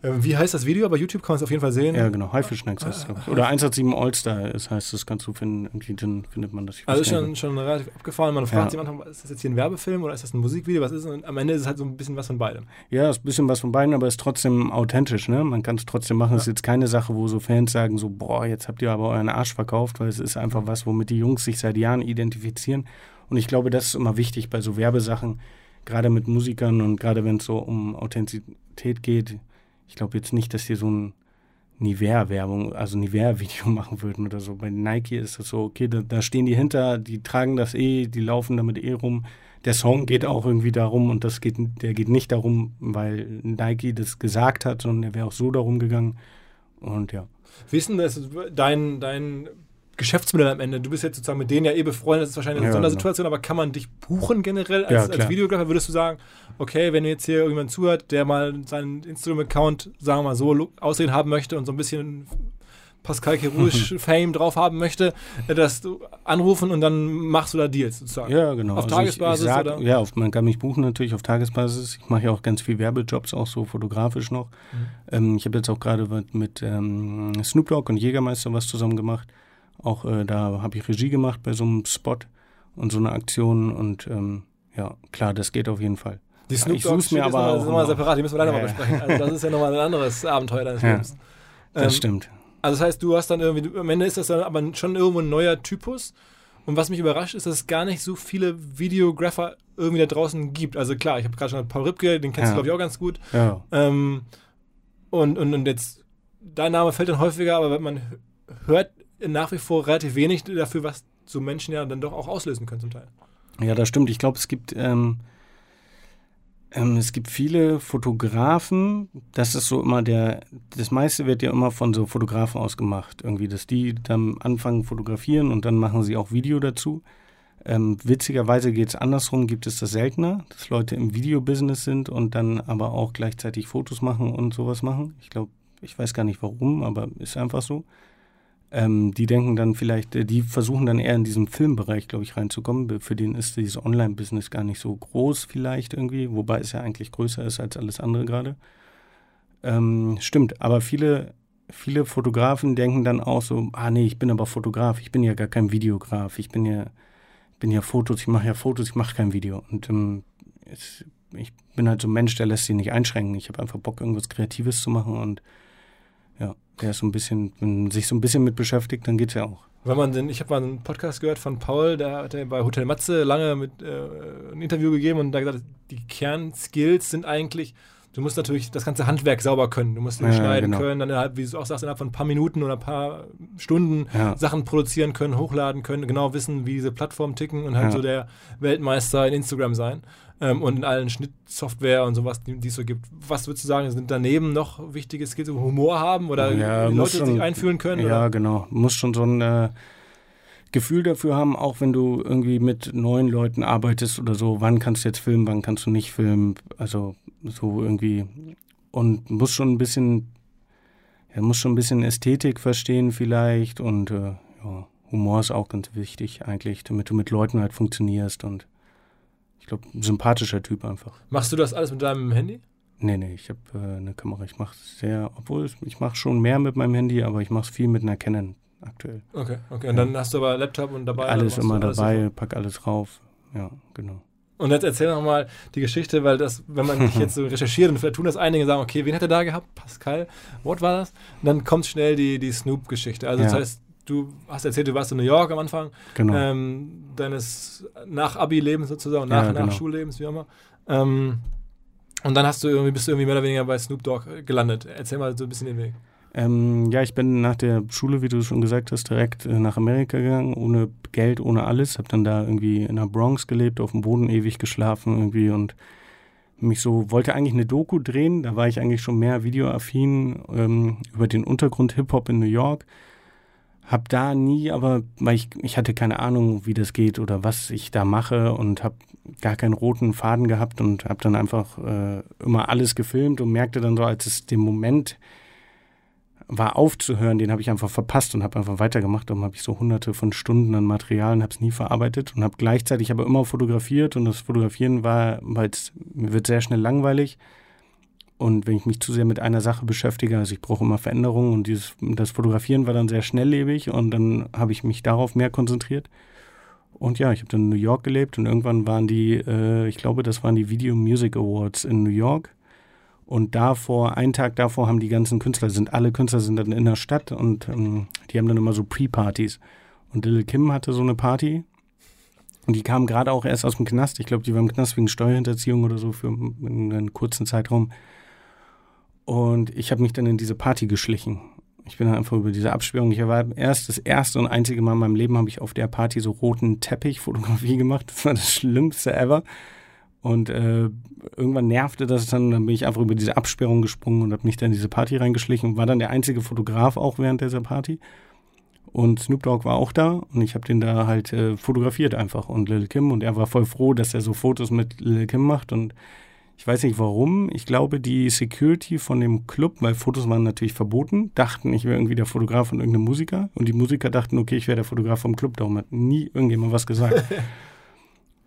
Äh, Wie heißt das Video? Bei YouTube kann man es auf jeden Fall sehen.
ja, genau, Haifisch Nikes heißt es. Oder 187 All-Star, heißt, das kannst du finden, irgendwie dann findet man das.
Also ist schon, schon relativ abgefahren. Man fragt
Ja.
sich Anfang, ist das jetzt hier ein Werbefilm oder ist das ein Musikvideo? Was ist es? Und am Ende ist es halt so ein bisschen was von beidem.
Ja, ist ein bisschen was von beiden, aber ist trotzdem authentisch, ne? Man kann es trotzdem machen. Es ist jetzt keine Sache, wo so Fans sagen, so, boah, jetzt habt ihr aber euren Arsch verkauft, weil es ist einfach was, womit die Jungs sich seit Jahren identifizieren. Und ich glaube, das ist immer wichtig bei so Werbesachen, gerade mit Musikern und gerade wenn es so um Authentizität geht. Ich glaube jetzt nicht, dass die so ein Nivea-Werbung, also Nivea-Video machen würden oder so. Bei Nike ist das so, okay, da, da stehen die hinter, die tragen das eh, die laufen damit eh rum. Der Song geht auch irgendwie darum und das geht, der geht nicht darum, weil Nike das gesagt hat, sondern der wäre auch so darum gegangen. Und ja.
Denn das, dein, dein Geschäftsmodell am Ende? Du bist jetzt sozusagen mit denen ja eh befreundet, das ist wahrscheinlich eine
Ja,
Sondersituation, aber kann man dich buchen generell
Ja,
als, als
klar.
Videographer? Würdest du sagen, okay, wenn jetzt hier irgendjemand zuhört, der mal seinen Instagram-Account, sagen wir mal so, aussehen haben möchte und so ein bisschen Pascal Kerouche Fame drauf haben möchte, äh, dass du anrufen und dann machst du da Deals sozusagen.
Ja, genau.
Auf
Also
Tagesbasis
ich, ich sag,
oder?
Ja, auf, man kann mich buchen natürlich auf Tagesbasis. Ich mache ja auch ganz viel Werbejobs, auch so fotografisch noch.
Mhm.
Ähm, ich habe jetzt auch gerade mit, mit ähm, Snoop Dogg und Jägermeister was zusammen gemacht. Auch äh, da habe ich Regie gemacht bei so einem Spot und so einer Aktion. Und ähm, ja, klar, das geht auf jeden Fall.
Die Snoop Dogg ist
aber
nochmal-
immer.
separat, die müssen wir leider mal
Ja.
besprechen. Also das ist ja nochmal ein anderes Abenteuer deines
Ja,
Lebens.
Das
Ähm,
stimmt.
Also das heißt, du hast dann irgendwie, du- am Ende ist das dann aber schon irgendwo ein neuer Typus. Und was mich überrascht, ist, dass es gar nicht so viele Videographer irgendwie da draußen gibt. Also klar, ich habe gerade schon Paul Ripke, den kennst du
Ja.
glaube ich auch ganz gut.
Ja.
Ähm, und, und, und jetzt, dein Name fällt dann häufiger, aber man hört nach wie vor relativ wenig dafür, was so Menschen ja dann doch auch auslösen können zum Teil.
Ja, das stimmt. Ich glaube, es gibt ähm, ähm, es gibt viele Fotografen. Das ist so immer der. Das meiste wird ja immer von so Fotografen aus gemacht, irgendwie, dass die dann anfangen fotografieren und dann machen sie auch Video dazu. Ähm, witzigerweise geht es andersrum, gibt es das seltener, dass Leute im Videobusiness sind und dann aber auch gleichzeitig Fotos machen und sowas machen. Ich glaube, ich weiß gar nicht warum, aber ist einfach so. Ähm, die denken dann vielleicht, äh, die versuchen dann eher in diesen Filmbereich, glaube ich, reinzukommen. Für den ist dieses Online-Business gar nicht so groß vielleicht irgendwie, wobei es ja eigentlich größer ist als alles andere gerade. Ähm, stimmt, aber viele, viele Fotografen denken dann auch so, ah nee, ich bin aber Fotograf, ich bin ja gar kein Videograf, ich bin ja, bin ja Fotos, ich mache ja Fotos, ich mache kein Video. Und ähm, es, ich bin halt so ein Mensch, der lässt sich nicht einschränken. Ich habe einfach Bock, irgendwas Kreatives zu machen und ja, der ist so ein bisschen, wenn man sich so ein bisschen mit beschäftigt, dann geht's ja auch.
Wenn man denn, ich habe mal einen Podcast gehört von Paul, der hat ja bei Hotel Matze lange mit, äh, ein Interview gegeben und da gesagt, die Kernskills sind eigentlich, Du musst natürlich das ganze Handwerk sauber können. Du musst
Ja,
schneiden
genau.
können, dann innerhalb, wie du auch sagst, innerhalb von ein paar Minuten oder ein paar Stunden
Ja.
Sachen produzieren können, hochladen können, genau wissen, wie diese Plattformen ticken und halt
Ja.
so der Weltmeister in Instagram sein. Ähm, und in allen Schnittsoftware und sowas, die, die es so gibt. Was würdest du sagen, sind daneben noch wichtige Skills, Humor haben oder
Ja,
die
muss
Leute
schon-
sich einfühlen können?
Ja,
Oder?
genau. Du musst schon so ein äh, Gefühl dafür haben, auch wenn du irgendwie mit neuen Leuten arbeitest oder so, wann kannst du jetzt filmen, wann kannst du nicht filmen. Also so irgendwie. Und musst schon ein bisschen, ja, musst schon ein bisschen Ästhetik verstehen vielleicht und äh, ja, Humor ist auch ganz wichtig eigentlich, damit du mit Leuten halt funktionierst und ich glaube, ein sympathischer Typ einfach.
Machst du das alles mit deinem Handy?
Nee, nee, ich habe äh, eine Kamera. Ich mache sehr, obwohl ich mache schon mehr mit meinem Handy, aber ich mache es viel mit einer Canon aktuell.
Okay, okay. Und dann hast du aber Laptop und dabei.
alles immer
alles
dabei,
sofort.
pack alles rauf. Ja, genau.
Und jetzt erzähl noch mal die Geschichte, weil das, wenn man dich jetzt so recherchiert und vielleicht tun das einige, sagen, okay, wen hat er da gehabt? Pascal, what war das? Und dann kommt schnell die, die Snoop-Geschichte. Also das
Ja.
heißt, du hast erzählt, du warst in New York am Anfang
Genau.
ähm, deines Nach-Abi-Lebens sozusagen,
Ja,
nach,
genau.
nach Schullebens, wie auch immer. Ähm, und dann hast du irgendwie, bist du irgendwie mehr oder weniger bei Snoop Dogg gelandet. Erzähl mal so ein bisschen den Weg.
Ähm, ja, ich bin nach der Schule, wie du schon gesagt hast, direkt äh, nach Amerika gegangen, ohne Geld, ohne alles. Hab dann da irgendwie in der Bronx gelebt, auf dem Boden ewig geschlafen irgendwie und mich so, wollte eigentlich eine Doku drehen. Da war ich eigentlich schon mehr videoaffin ähm, über den Untergrund Hip-Hop in New York. Hab da nie, aber weil ich, ich hatte keine Ahnung, wie das geht oder was ich da mache und hab gar keinen roten Faden gehabt und hab dann einfach äh, immer alles gefilmt und merkte dann so, als es den Moment war aufzuhören, den habe ich einfach verpasst und habe einfach weitergemacht. Darum habe ich so hunderte von Stunden an Material und habe es nie verarbeitet und habe gleichzeitig aber immer fotografiert und das Fotografieren war, weil es wird sehr schnell langweilig und wenn ich mich zu sehr mit einer Sache beschäftige, also ich brauche immer Veränderungen und dieses, das Fotografieren war dann sehr schnelllebig und dann habe ich mich darauf mehr konzentriert. Und ja, ich habe dann in New York gelebt und irgendwann waren die, äh, ich glaube, das waren die Video Music Awards in New York. Und davor, einen Tag davor haben die ganzen Künstler, sind alle Künstler sind dann in der Stadt und ähm, die haben dann immer so Pre-Partys. Und Lil Kim hatte so eine Party und die kam gerade auch erst aus dem Knast. Ich glaube, die war im Knast wegen Steuerhinterziehung oder so für einen kurzen Zeitraum. Und ich habe mich dann in diese Party geschlichen. Ich bin dann einfach über diese Absperrung. Ich war erst das erste und einzige Mal in meinem Leben habe ich auf der Party so roten Teppich-Fotografie gemacht. Das war das Schlimmste ever. Und äh, irgendwann nervte das dann, dann bin ich einfach über diese Absperrung gesprungen und habe mich dann in diese Party reingeschlichen und war dann der einzige Fotograf auch während dieser Party. Und Snoop Dogg war auch da und ich habe den da halt äh, fotografiert einfach und Lil Kim und er war voll froh, dass er so Fotos mit Lil Kim macht und ich weiß nicht warum. Ich glaube, die Security von dem Club, weil Fotos waren natürlich verboten, dachten, ich wäre irgendwie der Fotograf von irgendeinem Musiker. Und die Musiker dachten, okay, ich wäre der Fotograf vom Club. Darum hat nie irgendjemand was gesagt.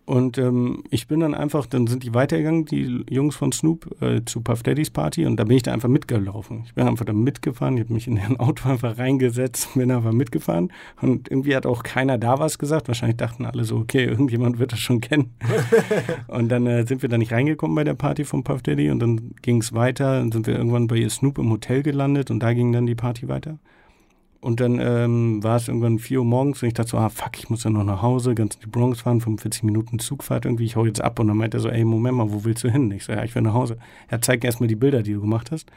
Und ähm, ich bin dann einfach, dann sind die weitergegangen, die Jungs von Snoop, äh, zu Puff Daddys Party und da bin ich da einfach mitgelaufen. Ich bin einfach da mitgefahren, ich habe mich in ein Auto einfach reingesetzt, bin einfach mitgefahren und irgendwie hat auch keiner da was gesagt. Wahrscheinlich dachten alle so, okay, irgendjemand wird das schon kennen. und dann äh, sind wir da nicht reingekommen bei der Party von Puff Daddy und dann ging es weiter, dann sind wir irgendwann bei Snoop im Hotel gelandet und da ging dann die Party weiter. Und dann ähm, war es irgendwann 4 Uhr morgens und ich dachte so, ah fuck, ich muss ja noch nach Hause, ganz in die Bronx fahren, 45 Minuten Zugfahrt irgendwie, ich hau jetzt ab. Und dann meinte er so, ey, Moment mal, wo willst du hin? Ich so, ja, ich will nach Hause. Er zeigt erstmal die Bilder, die du gemacht hast.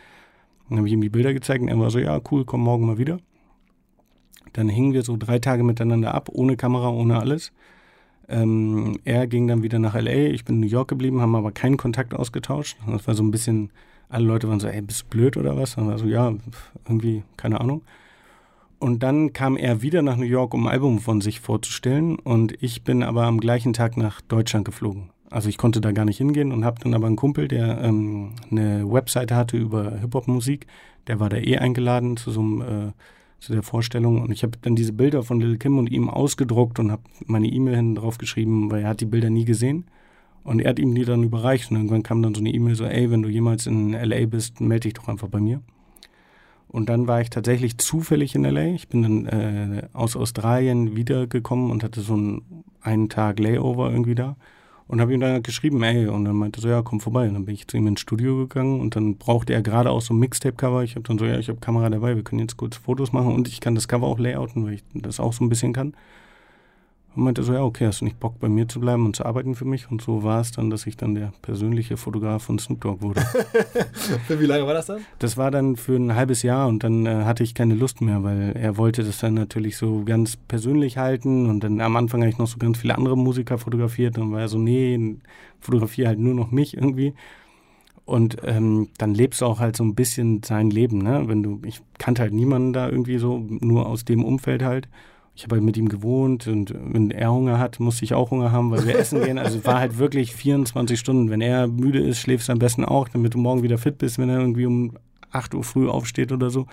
Dann habe ich ihm die Bilder gezeigt und er war so, ja, cool, komm morgen mal wieder. Dann hingen wir so drei Tage miteinander ab, ohne Kamera, ohne alles. Ähm, er ging dann wieder nach L.A., ich bin in New York geblieben, haben aber keinen Kontakt ausgetauscht. Das war so ein bisschen, alle Leute waren so, ey, bist du blöd oder was? Dann war so, ja, irgendwie, keine Ahnung. Und dann kam er wieder nach New York, um ein Album von sich vorzustellen. Und ich bin aber am gleichen Tag nach Deutschland geflogen. Also ich konnte da gar nicht hingehen und habe dann aber einen Kumpel, der ähm, eine Webseite hatte über Hip-Hop-Musik. Der war da eh eingeladen zu so einem, äh, zu der Vorstellung. Und ich habe dann diese Bilder von Lil Kim und ihm ausgedruckt und habe meine E-Mail hinten drauf geschrieben, weil er hat die Bilder nie gesehen. Und er hat ihm die dann überreicht. Und irgendwann kam dann so eine E-Mail so, ey, wenn du jemals in L.A. bist, melde dich doch einfach bei mir. Und dann war ich tatsächlich zufällig in LA. Ich bin dann äh, aus Australien wiedergekommen und hatte so einen, einen Tag Layover irgendwie da. Und habe ihm dann geschrieben, ey, und dann meinte er so, ja, komm vorbei. Und dann bin ich zu ihm ins Studio gegangen und dann brauchte er gerade auch so ein Mixtape-Cover. Ich habe dann so, ja, ich habe Kamera dabei, wir können jetzt kurz Fotos machen und ich kann das Cover auch layouten, weil ich das auch so ein bisschen kann. Und meinte so, ja, okay, hast du nicht Bock bei mir zu bleiben und zu arbeiten für mich? Und so war es dann, dass ich dann der persönliche Fotograf von Snoop Dogg wurde.
Für wie lange war das dann?
Das war dann für ein halbes Jahr und dann äh, hatte ich keine Lust mehr, weil er wollte das dann natürlich so ganz persönlich halten und dann am Anfang habe ich noch so ganz viele andere Musiker fotografiert und dann war er so, nee, fotografiere halt nur noch mich irgendwie. Und ähm, dann lebst du auch halt so ein bisschen sein Leben, ne? Wenn du, ich kannte halt niemanden da irgendwie so, nur aus dem Umfeld halt. Ich habe halt mit ihm gewohnt und wenn er Hunger hat, musste ich auch Hunger haben, weil wir essen gehen. Also es war halt wirklich 24 Stunden. Wenn er müde ist, schläfst du am besten auch, damit du morgen wieder fit bist, wenn er irgendwie um 8 Uhr früh aufsteht oder so.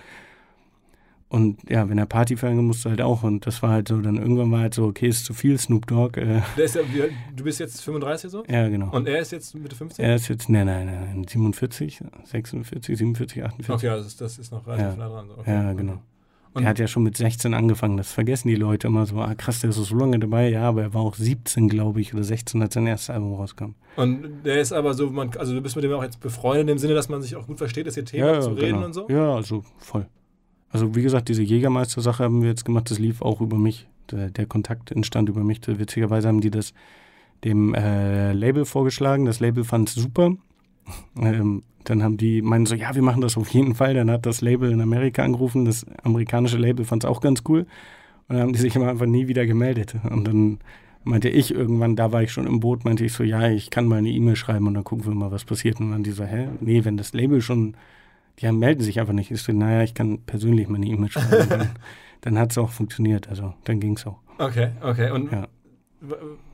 Und ja, wenn er Party feiern musst du halt auch. Und das war halt so, dann irgendwann war halt so, okay, ist zu viel Snoop Dogg. Äh,
ja, du bist jetzt 35 so?
ja, genau.
Und er ist jetzt Mitte 15?
er ist jetzt, nein, nein, nein, 47, 46, 47, 48.
Okay, also das, ist noch relativ
Ja.
nah dran. Okay.
Ja, genau.
Und-
er hat ja schon mit 16 angefangen. Das vergessen die Leute immer so. Ah, krass, der ist so lange dabei. Ja, aber er war auch 17, glaube ich, oder 16, als sein erstes Album rauskam.
Und der ist aber so, man, also du bist mit dem auch jetzt befreundet, in dem Sinne, dass man sich auch gut versteht, dass ihr Thema zu reden
genau.
und so?
Ja, also voll. Also wie gesagt, diese Jägermeister-Sache haben wir jetzt gemacht. Das lief auch über mich. Der, der Kontakt entstand über mich. Witzigerweise haben die das dem äh, Label vorgeschlagen. Das Label fand es super. Ähm, dann haben die meinen so, ja, wir machen das auf jeden Fall. Dann hat das Label in Amerika angerufen. Das amerikanische Label fand es auch ganz cool. Und dann haben die sich immer einfach nie wieder gemeldet. Und dann meinte ich irgendwann, da war ich schon im Boot, meinte ich so, ja, ich kann mal eine E-Mail schreiben und dann gucken wir mal, was passiert. Und dann die so, hä? Nee, wenn das Label schon, die haben, melden sich einfach nicht. Ich so, naja, ich kann persönlich mal eine E-Mail schreiben. Dann dann hat es auch funktioniert. Also dann ging es auch.
Okay, okay. Und
Ja.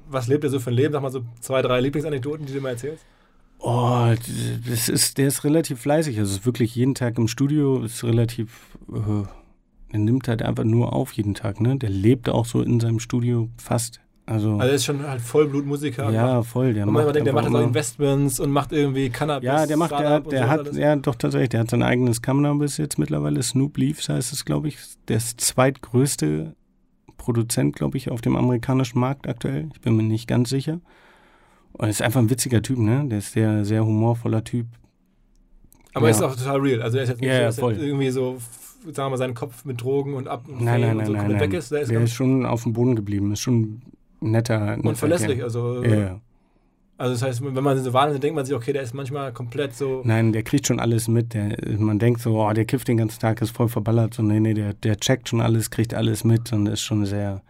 was lebt er so für ein Leben? Sag mal so zwei, drei Lieblingsanekdoten, die du mal erzählst.
Oh, das ist, der ist relativ fleißig. Also ist wirklich jeden Tag im Studio, ist relativ, äh, er nimmt halt einfach nur auf jeden Tag, ne? Der lebt auch so in seinem Studio fast. Also,
Also er ist schon halt Vollblutmusiker.
ja, voll. Der
Und
macht
denkt, der macht auch
immer-
Investments und macht irgendwie Cannabis.
Ja, der macht, der, der
so
hat, ja, doch tatsächlich, der hat sein eigenes Cannabis jetzt mittlerweile. Snoop Leaves heißt es, glaube ich. Der ist zweitgrößte Produzent, glaube ich, auf dem amerikanischen Markt aktuell. Ich bin mir nicht ganz sicher. Und ist einfach ein witziger Typ, ne? Der ist sehr, sehr humorvoller Typ.
Aber er ist
Ja.
auch total real. Also er ist jetzt nicht
Ja,
so,
ja,
irgendwie so, sagen wir mal, seinen Kopf mit Drogen und ab und
Nein,
Fame
nein,
und
nein,
so
nein, nein.
weg ist. Der ist
Der ist schon auf dem Boden geblieben. Ist schon netter, netter
unverlässlich.
Kerl.
Also,
Ja, ja.
also das heißt, wenn man so wahrnimmt, denkt man sich, okay, der ist manchmal komplett so.
Nein, der kriegt schon alles mit. Der, man denkt so, oh, der kifft den ganzen Tag, ist voll verballert. So, nee, nee, der, der checkt schon alles, kriegt alles mit und ist schon sehr,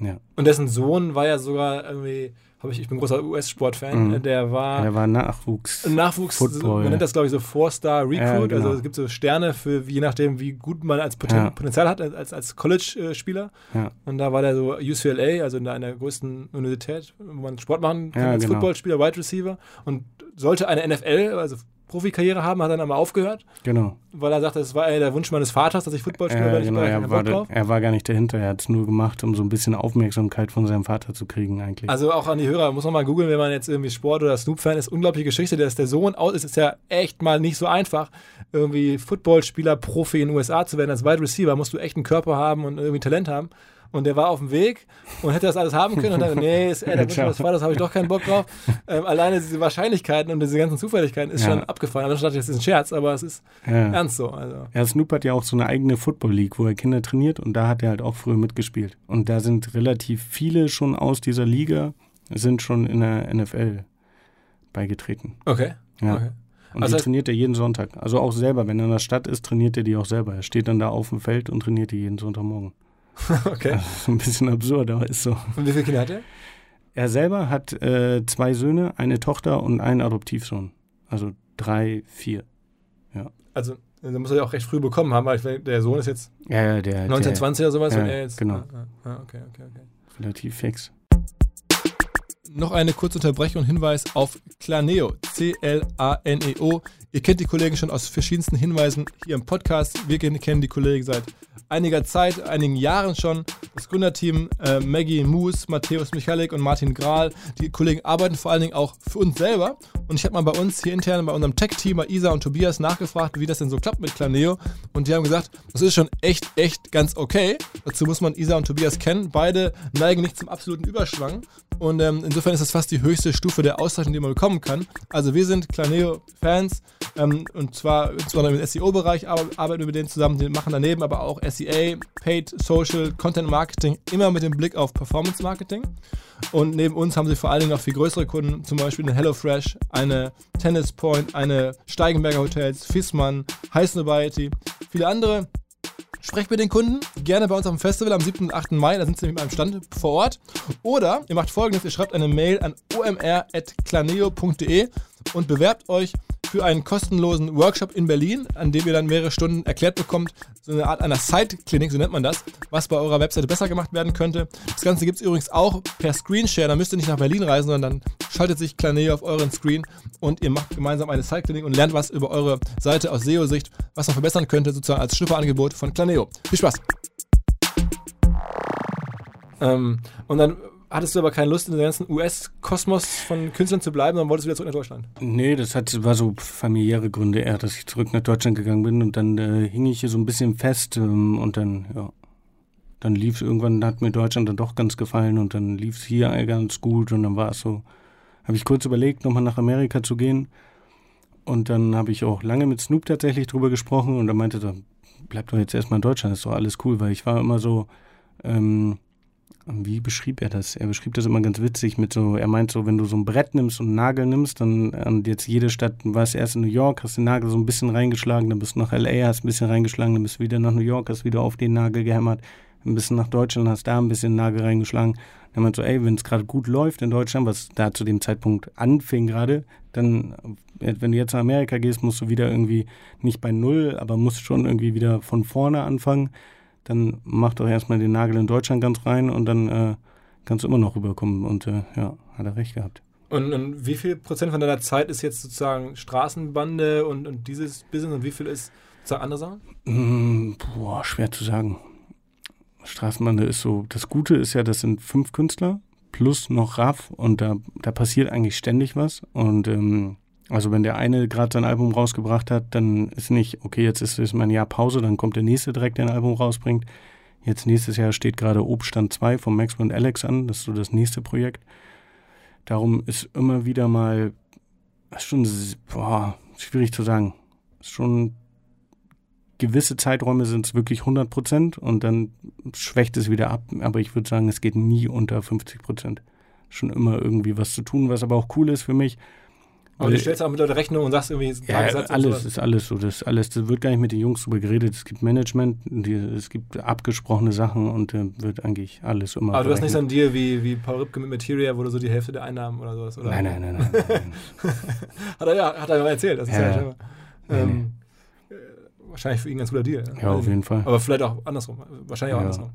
ja.
Und dessen Sohn war ja sogar irgendwie, hab ich, ich bin großer US-Sportfan,
Mhm.
der war
Der war Nachwuchs.
Nachwuchs,
Football.
man nennt das glaube ich so Four-Star-Recruit,
Ja, genau.
also es gibt so Sterne für, je nachdem wie gut man als Poten
Ja.
Potenzial hat, als, als College-Spieler.
Ja.
Und da war der so UCLA, also in einer größten Universität, wo man Sport machen kann als
genau.
Footballspieler, Wide Receiver und sollte eine NFL, also Profikarriere haben, hat dann aber aufgehört,
Genau.
weil er sagte, das war eher der Wunsch meines Vaters, dass ich Football spiele,
Ja,
weil ich
genau.
da
Er war,
drauf.
er war gar nicht dahinter. Er hat es nur gemacht, um so ein bisschen Aufmerksamkeit von seinem Vater zu kriegen, eigentlich.
Also auch an die Hörer, muss man mal googeln, wenn man jetzt irgendwie Sport- oder Snoop-Fan ist. Unglaubliche Geschichte, dass der Sohn aus ist. ist ja echt mal nicht so einfach, irgendwie Footballspieler, Profi in den USA zu werden. Als Wide Receiver musst du echt einen Körper haben und irgendwie Talent haben. Und der war auf dem Weg und hätte das alles haben können und dann, nee, ist er der Wunsch
Ciao.
meines Vaters, habe ich doch keinen Bock drauf. Ähm, alleine diese Wahrscheinlichkeiten und diese ganzen Zufälligkeiten ist
Ja.
schon abgefallen. Aber ich dachte, das ist ein Scherz, aber es ist
ja.
ernst so. Also.
Ja, Snoop hat ja auch so eine eigene Football League, wo er Kinder trainiert und da hat er halt auch früher mitgespielt. Und da sind relativ viele schon aus dieser Liga, sind schon in der NFL beigetreten.
Okay.
Ja.
okay.
Und
Also
die trainiert er jeden Sonntag. Also auch selber, wenn er in der Stadt ist, trainiert er die auch selber. Er steht dann da auf dem Feld und trainiert die jeden Sonntagmorgen.
okay.
Ist ein bisschen absurd, aber ist so.
Und wie viele Kinder hat er?
Er selber hat äh, zwei Söhne, eine Tochter und einen Adoptivsohn. Also drei, vier.
Also, da muss er ja auch recht früh bekommen haben, weil der Sohn ist jetzt
Ja, ja, der,
1920 oder sowas
ja,
und er jetzt.
genau.
Ah, ah, ah, okay, okay, okay.
der relativ fix.
Noch eine kurze Unterbrechung und Hinweis auf Claneo. C-L-A-N-E-O. Ihr kennt die Kollegen schon aus verschiedensten Hinweisen hier im Podcast. Wir kennen die Kollegen seit einiger Zeit, einigen Jahren schon. Das Gründerteam äh, Maggie Moos, Matthäus Michalik und Martin Grahl. Die Kollegen arbeiten vor allen Dingen auch für uns selber. Und ich habe mal bei uns hier intern, bei unserem Tech-Team, bei Isa und Tobias, nachgefragt, wie das denn so klappt mit Claneo. Und die haben gesagt, das ist schon echt, echt ganz okay. Dazu muss man Isa und Tobias kennen. Beide neigen nicht zum absoluten Überschwang. Und ähm, insofern ist das fast die höchste Stufe der Auszeichnung, die man bekommen kann. Also wir sind Claneo-Fans. Ähm, und zwar insbesondere im SEO-Bereich arbeiten wir mit denen zusammen. Die machen daneben aber auch SEA, Paid Social, Content Marketing, immer mit dem Blick auf Performance Marketing. Und neben uns haben sie vor allen Dingen noch viel größere Kunden, zum Beispiel eine HelloFresh, eine Tennis Point, eine Steigenberger Hotels, Fissmann, High Snobiety, viele andere. Sprecht mit den Kunden, gerne bei uns auf dem Festival am 7. und 8. Mai, da sind sie mit meinem Stand vor Ort. Oder ihr macht folgendes, ihr schreibt eine Mail an omr.claneo.de und bewerbt euch für einen kostenlosen Workshop in Berlin, an dem ihr dann mehrere Stunden erklärt bekommt, so eine Art einer Site-Klinik, so nennt man das, was bei eurer Webseite besser gemacht werden könnte. Das Ganze gibt es übrigens auch per Screenshare, da müsst ihr nicht nach Berlin reisen, sondern dann schaltet sich Claneo auf euren Screen und ihr macht gemeinsam eine Site-Klinik und lernt was über eure Seite aus SEO-Sicht, was man verbessern könnte, sozusagen als Schnupperangebot von Claneo. Viel Spaß! Ähm, und dann hattest du aber keine Lust, in dem ganzen US-Kosmos von Künstlern zu bleiben, dann wolltest du wieder zurück nach Deutschland.
Nee, das hat, war so familiäre Gründe eher, dass ich zurück nach Deutschland gegangen bin und dann äh, hing ich hier so ein bisschen fest ähm, und dann, ja, dann lief es irgendwann, hat mir Deutschland dann doch ganz gefallen und dann lief es hier ganz gut und dann war es so, habe ich kurz überlegt, nochmal nach Amerika zu gehen und dann habe ich auch lange mit Snoop tatsächlich drüber gesprochen und er meinte bleib doch jetzt erstmal in Deutschland, ist doch alles cool, weil ich war immer so, ähm, wie beschrieb er das? Er beschrieb das immer ganz witzig mit so, er meint so, wenn du so ein Brett nimmst und einen Nagel nimmst, dann und jetzt jede Stadt, du erst in New York, hast den Nagel so ein bisschen reingeschlagen, dann bist du nach LA, hast ein bisschen reingeschlagen, dann bist du wieder nach New York, hast wieder auf den Nagel gehämmert, ein bisschen nach Deutschland, hast da ein bisschen Nagel reingeschlagen. Dann meint so, ey, wenn es gerade gut läuft in Deutschland, was da zu dem Zeitpunkt anfing gerade, dann, wenn du jetzt nach Amerika gehst, musst du wieder irgendwie nicht bei Null, aber musst schon irgendwie wieder von vorne anfangen dann mach doch erstmal den Nagel in Deutschland ganz rein und dann äh, kannst du immer noch rüberkommen. Und äh, ja, hat er recht gehabt.
Und, und, wie viel Prozent von deiner Zeit ist jetzt sozusagen Straßenbande und, und dieses Business und wie viel ist sozusagen andere Sachen?
Mm, boah, schwer zu sagen. Straßenbande ist so, das Gute ist ja, das sind fünf Künstler plus noch Raff und da, da passiert eigentlich ständig was. Und ähm, also wenn der eine gerade sein Album rausgebracht hat, dann ist nicht, okay, jetzt ist es mal ein Jahr Pause, dann kommt der nächste direkt, der ein Album rausbringt. Jetzt nächstes Jahr steht gerade Obstand 2 von Maxwell und Alex an, das ist so das nächste Projekt. Darum ist immer wieder mal, ist schon, boah, schwierig zu sagen. Ist schon, gewisse Zeiträume sind es wirklich 100 Prozent und dann schwächt es wieder ab. Aber ich würde sagen, es geht nie unter 50 Prozent. Schon immer irgendwie was zu tun, was aber auch cool ist für mich
aber du stellst auch mit Leute Rechnung und sagst irgendwie
ja, alles ist alles so, das alles, das wird gar nicht mit den Jungs drüber geredet. Es gibt Management, die, es gibt abgesprochene Sachen und äh, wird eigentlich alles immer.
Aber du hast nicht so einen Deal wie, wie Paul Ripke mit Materia, wo du so die Hälfte der Einnahmen oder sowas, oder?
Nein, nein, nein, nein. nein.
hat er ja, hat er mal erzählt. Das ist ja, ja schon, ähm, nee. wahrscheinlich für ihn ein ganz guter Deal.
Ja, auf jeden Fall.
Aber vielleicht auch andersrum. Wahrscheinlich auch ja. andersrum.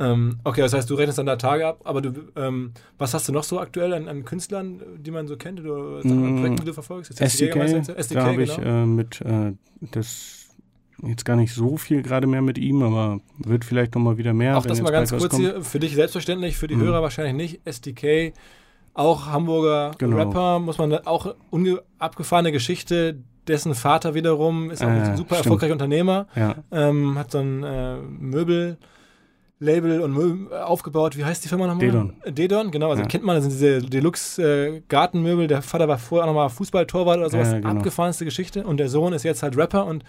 Ähm, okay, das heißt, du rechnest dann da Tage ab, aber du, ähm, was hast du noch so aktuell an, an Künstlern, die man so kennt oder mm, Projekte, die du verfolgst?
Jetzt SDK, SDK, SDK da habe genau. ich äh, mit, äh, das jetzt gar nicht so viel gerade mehr mit ihm, aber wird vielleicht nochmal wieder mehr.
Auch das mal ganz kurz hier, für dich selbstverständlich, für die mhm. Hörer wahrscheinlich nicht. SDK, auch Hamburger genau. Rapper, muss man auch abgefahrene Geschichte, dessen Vater wiederum ist auch äh, ein super erfolgreicher Unternehmer,
ja.
ähm, hat so ein äh, Möbel Label und aufgebaut. Wie heißt die Firma nochmal?
Dedon.
Dedon, genau. Also ja. kennt man, das sind diese Deluxe-Gartenmöbel. Äh, der Vater war vorher auch nochmal Fußballtorwart oder sowas. Ja, genau. Abgefahrenste Geschichte. Und der Sohn ist jetzt halt Rapper. Und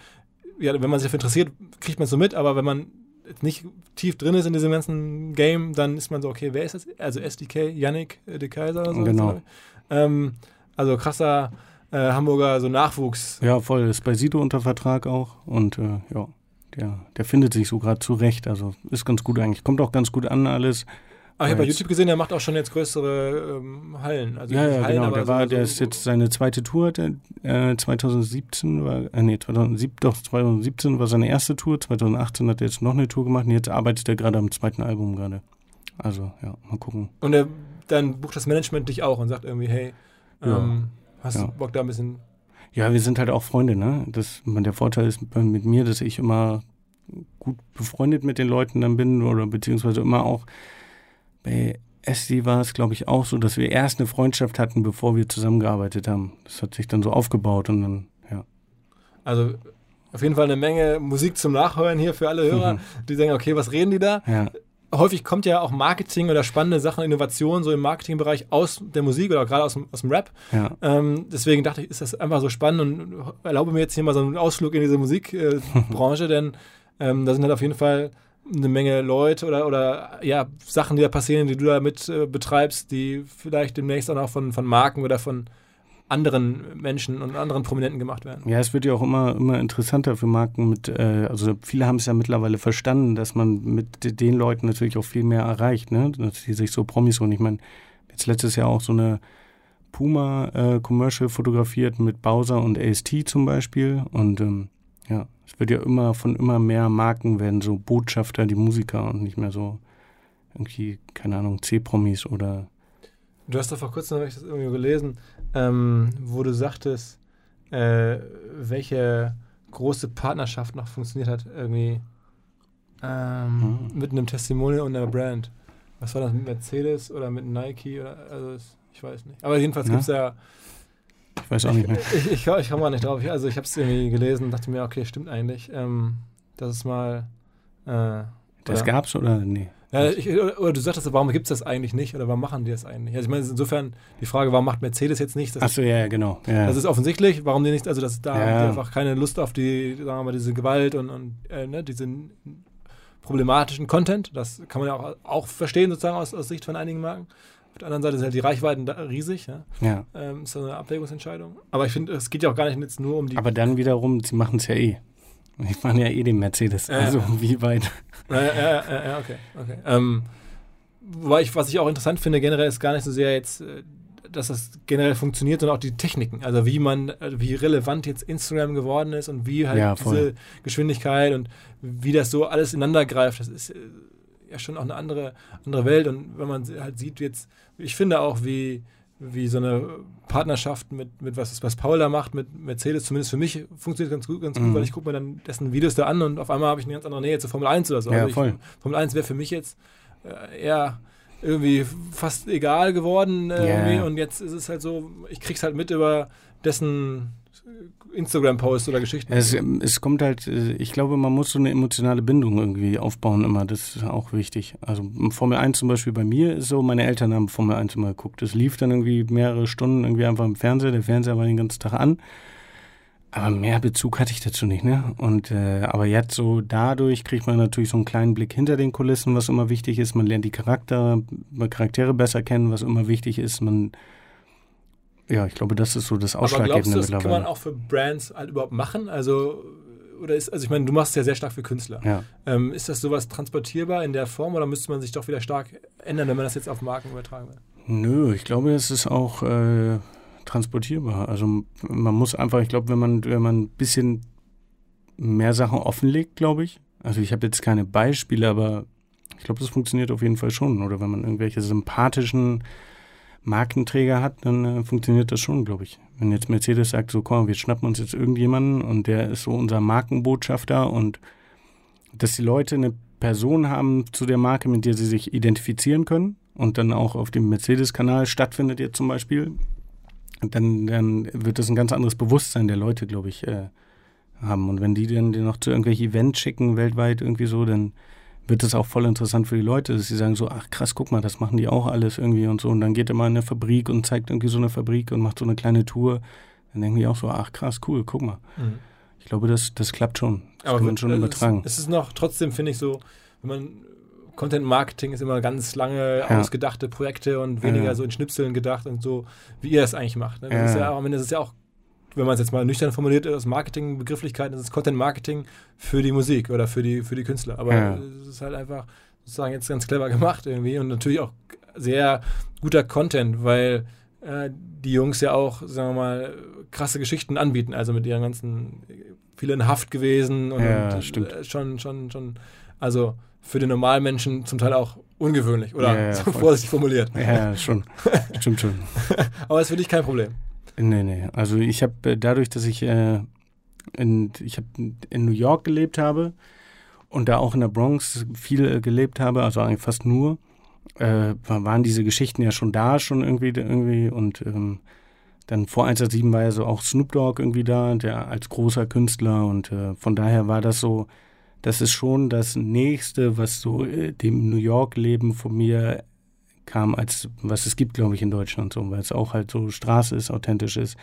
ja, wenn man sich dafür interessiert, kriegt man es so mit. Aber wenn man jetzt nicht tief drin ist in diesem ganzen Game, dann ist man so, okay, wer ist das? Also SDK, Yannick äh, de Kaiser oder so.
Genau.
Ähm, also krasser äh, Hamburger so Nachwuchs.
Ja, voll. Ist bei Sido unter Vertrag auch. Und äh, ja der, der findet sich so gerade zurecht. Also ist ganz gut eigentlich. Kommt auch ganz gut an alles.
Ach, ich habe bei YouTube gesehen, der macht auch schon jetzt größere ähm, Hallen. Also
ja, ja,
Hallen,
genau. Der, war, so, der ist jetzt seine zweite Tour. Der, äh, 2017 war, äh, nee, 2007, doch, 2017 war seine erste Tour. 2018 hat er jetzt noch eine Tour gemacht und jetzt arbeitet er gerade am zweiten Album gerade. Also, ja, mal gucken.
Und er, dann bucht das Management dich auch und sagt irgendwie, hey, ähm, ja, hast du Bock da ein bisschen
ja, wir sind halt auch Freunde, ne? Das, der Vorteil ist mit mir, dass ich immer gut befreundet mit den Leuten dann bin oder beziehungsweise immer auch bei SD war es, glaube ich, auch so, dass wir erst eine Freundschaft hatten, bevor wir zusammengearbeitet haben. Das hat sich dann so aufgebaut und dann, ja.
Also auf jeden Fall eine Menge Musik zum Nachhören hier für alle Hörer, mhm. die sagen, okay, was reden die da?
Ja.
Häufig kommt ja auch Marketing oder spannende Sachen, Innovation so im Marketingbereich aus der Musik oder gerade aus, dem- aus dem Rap.
Ja.
Ähm, deswegen dachte ich, ist das einfach so spannend und erlaube mir jetzt hier mal so einen Ausflug in diese Musikbranche, äh, denn ähm, da sind halt auf jeden Fall eine Menge Leute oder, oder ja, Sachen, die da passieren, die du da mit äh, betreibst, die vielleicht demnächst auch noch von, von Marken oder von anderen Menschen und anderen Prominenten gemacht werden.
Ja, es wird ja auch immer, immer interessanter für Marken mit, äh, also viele haben es ja mittlerweile verstanden, dass man mit de- den Leuten natürlich auch viel mehr erreicht, ne? Dass die sich so Promis und ich meine, jetzt letztes Jahr auch so eine Puma-Commercial fotografiert mit Bowser und AST zum Beispiel. Und ähm, ja, es wird ja immer von immer mehr Marken werden so Botschafter, die Musiker und nicht mehr so irgendwie, keine Ahnung, C-Promis oder
Du hast doch vor kurzem, habe ich das irgendwie gelesen, ähm, wo du sagtest, äh, welche große Partnerschaft noch funktioniert hat, irgendwie ähm,
Hm.
mit einem Testimonial und einer Brand. Was war das mit Mercedes oder mit Nike? Oder, also ich weiß nicht. Aber jedenfalls gibt es ja.
ich weiß auch nicht mehr.
Ich, ich, ich komme mal nicht drauf. Ich, also ich habe es irgendwie gelesen und dachte mir, okay, stimmt eigentlich. Ähm, das ist mal. Äh,
Das
oder-
gab's oder nee?
Ja, ich, oder, du sagtest, warum gibt es das eigentlich nicht oder warum machen die das eigentlich? Also ich meine, insofern die Frage, warum macht Mercedes jetzt nicht?
Achso, ja, ja, genau. Ja.
das ist offensichtlich, warum die nicht, also dass da
Ja.
haben die einfach keine Lust auf die, sagen wir mal, diese Gewalt und, und äh, ne, diesen problematischen Content. Das kann man ja auch, auch verstehen, sozusagen aus, aus Sicht von einigen Marken. Auf der anderen Seite sind halt die Reichweiten riesig, ja.
ja.
Ähm, ist so eine Abwägungsentscheidung. Aber ich finde, es geht ja auch gar nicht jetzt nur um die.
Aber dann wiederum, sie machen es ja eh. Die fahren ja eh den Mercedes.
Ja,
also wie weit?
Ja, ja, ja, ja, ja, okay. okay. Ähm, wobei ich, was ich auch interessant finde, generell ist gar nicht so sehr jetzt, äh, dass das generell funktioniert, sondern auch die Techniken. Also wie man, äh, wie relevant jetzt Instagram geworden ist und wie halt
Ja,
diese. Geschwindigkeit und wie das so alles ineinander greift. Das ist äh, ja schon auch eine andere, andere Welt. Und wenn man halt sieht jetzt, ich finde auch, wie, wie so eine Partnerschaft mit, mit was, was Paul da macht, mit Mercedes, zumindest für mich, funktioniert ganz gut, ganz gut
Mhm.
weil ich gucke mir dann dessen Videos da an und auf einmal habe ich eine ganz andere Nähe zur Formel 1 oder so.
Ja,
Also ich,
voll.
Formel 1 wäre für mich jetzt äh, eher irgendwie fast egal geworden äh, irgendwie. und jetzt ist es halt so, ich krieg's halt mit über dessen Instagram-Post oder Geschichten.
Es, es kommt halt, äh, ich glaube, man muss so eine emotionale Bindung irgendwie aufbauen immer. Das ist auch wichtig. Also Formel 1 zum Beispiel bei mir ist so, meine Eltern haben Formel 1 immer geguckt. Es lief dann irgendwie mehrere Stunden irgendwie einfach im Fernseher. Der Fernseher war den ganzen Tag an. Aber mehr Bezug hatte ich dazu nicht, ne? Und äh, aber jetzt so dadurch kriegt man natürlich so einen kleinen Blick hinter den Kulissen, was immer wichtig ist. Man lernt die Charakter, Charaktere besser kennen, was immer wichtig ist. Man ja, ich glaube, das ist so das
Aber glaubst
Ausschlaggebende
du, das kann man auch für Brands halt überhaupt machen? Also, oder ist, also ich meine, du machst es ja sehr stark für Künstler.
ja.
Ähm, ist das sowas transportierbar in der Form oder müsste man sich doch wieder stark ändern, wenn man das jetzt auf Marken übertragen will?
Nö, ich glaube, es ist auch äh, transportierbar. Also man muss einfach, ich glaube, wenn man, wenn man ein bisschen mehr Sachen offenlegt, glaube ich. Also ich habe jetzt keine Beispiele, aber ich glaube, das funktioniert auf jeden Fall schon. Oder wenn man irgendwelche sympathischen Markenträger hat, dann äh, funktioniert das schon, glaube ich. Wenn jetzt Mercedes sagt, so komm, wir schnappen uns jetzt irgendjemanden und der ist so unser Markenbotschafter und dass die Leute eine Person haben zu der Marke, mit der sie sich identifizieren können und dann auch auf dem Mercedes-Kanal stattfindet jetzt zum Beispiel, dann, dann wird das ein ganz anderes Bewusstsein der Leute, glaube ich, äh, haben. Und wenn die dann die noch zu irgendwelchen Events schicken, weltweit irgendwie so, dann wird das auch voll interessant für die Leute, dass sie sagen so, ach krass, guck mal, das machen die auch alles irgendwie und so. Und dann geht er mal in eine Fabrik und zeigt irgendwie so eine Fabrik und macht so eine kleine Tour. Dann denken die auch so, ach krass, cool, guck mal. Ich glaube, das, das klappt schon. Das kann man schon übertragen.
Es ist noch, trotzdem finde ich so, wenn man Content Marketing ist immer ganz lange
Ja.
ausgedachte Projekte und weniger
Ja.
so in Schnipseln gedacht und so, wie ihr das eigentlich macht. Ne? Das ist ja auch, am Ende ist es ja auch, wenn man es jetzt mal nüchtern formuliert, aus Marketing-Begrifflichkeiten, ist es Content Marketing für die Musik oder für die, für die Künstler. Aber
Ja.
es ist halt einfach sozusagen jetzt ganz clever gemacht irgendwie und natürlich auch sehr guter Content, weil äh, die Jungs ja auch, sagen wir mal, krasse Geschichten anbieten, also mit ihren ganzen, viele in Haft gewesen und,
Ja,
und
stimmt.
äh, schon, schon, schon, also für den normalen Menschen zum Teil auch ungewöhnlich oder
Ja, ja,
so vorsichtig formuliert.
Ja, schon. Stimmt schon.
Aber das ist für dich kein Problem.
Nee, nee. Also ich habe äh, dadurch, dass ich äh, in, ich hab in New York gelebt habe und da auch in der Bronx viel äh, gelebt habe, also eigentlich fast nur, äh, wa- waren diese Geschichten ja schon da, schon irgendwie, irgendwie und ähm, dann vor 187 war ja so auch Snoop Dogg irgendwie da, der als großer Künstler und äh, von daher war das so, das ist schon das Nächste, was so äh, dem New York-Leben von mir kam, als was es gibt, glaube ich, in Deutschland so, weil es auch halt so Straße ist, authentisch ist.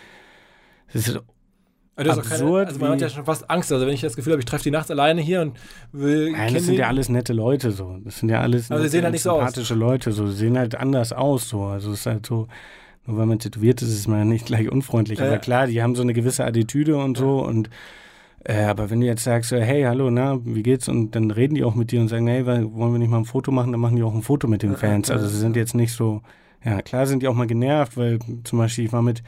Es ist
Also, auch keine,
Absurd,
also man hat ja schon fast Angst. Also wenn ich das Gefühl habe, ich treffe die nachts alleine hier und will.
Nein, das sind ja alles nette Leute so. Das sind ja alles nette
sehen halt nicht so aus.
sympathische Leute so. Sie sehen halt anders aus so. Also es ist halt so, nur weil man tätowiert ist, ist man ja nicht gleich unfreundlich.
Ja.
Aber klar, die haben so eine gewisse Attitüde und so und äh, aber wenn du jetzt sagst, so, hey, hallo, na, wie geht's? Und dann reden die auch mit dir und sagen, hey, wollen wir nicht mal ein Foto machen? Dann machen die auch ein Foto mit den
Ja,
Fans. Also sie sind jetzt nicht so, ja, klar sind die auch mal genervt, weil zum Beispiel ich war mit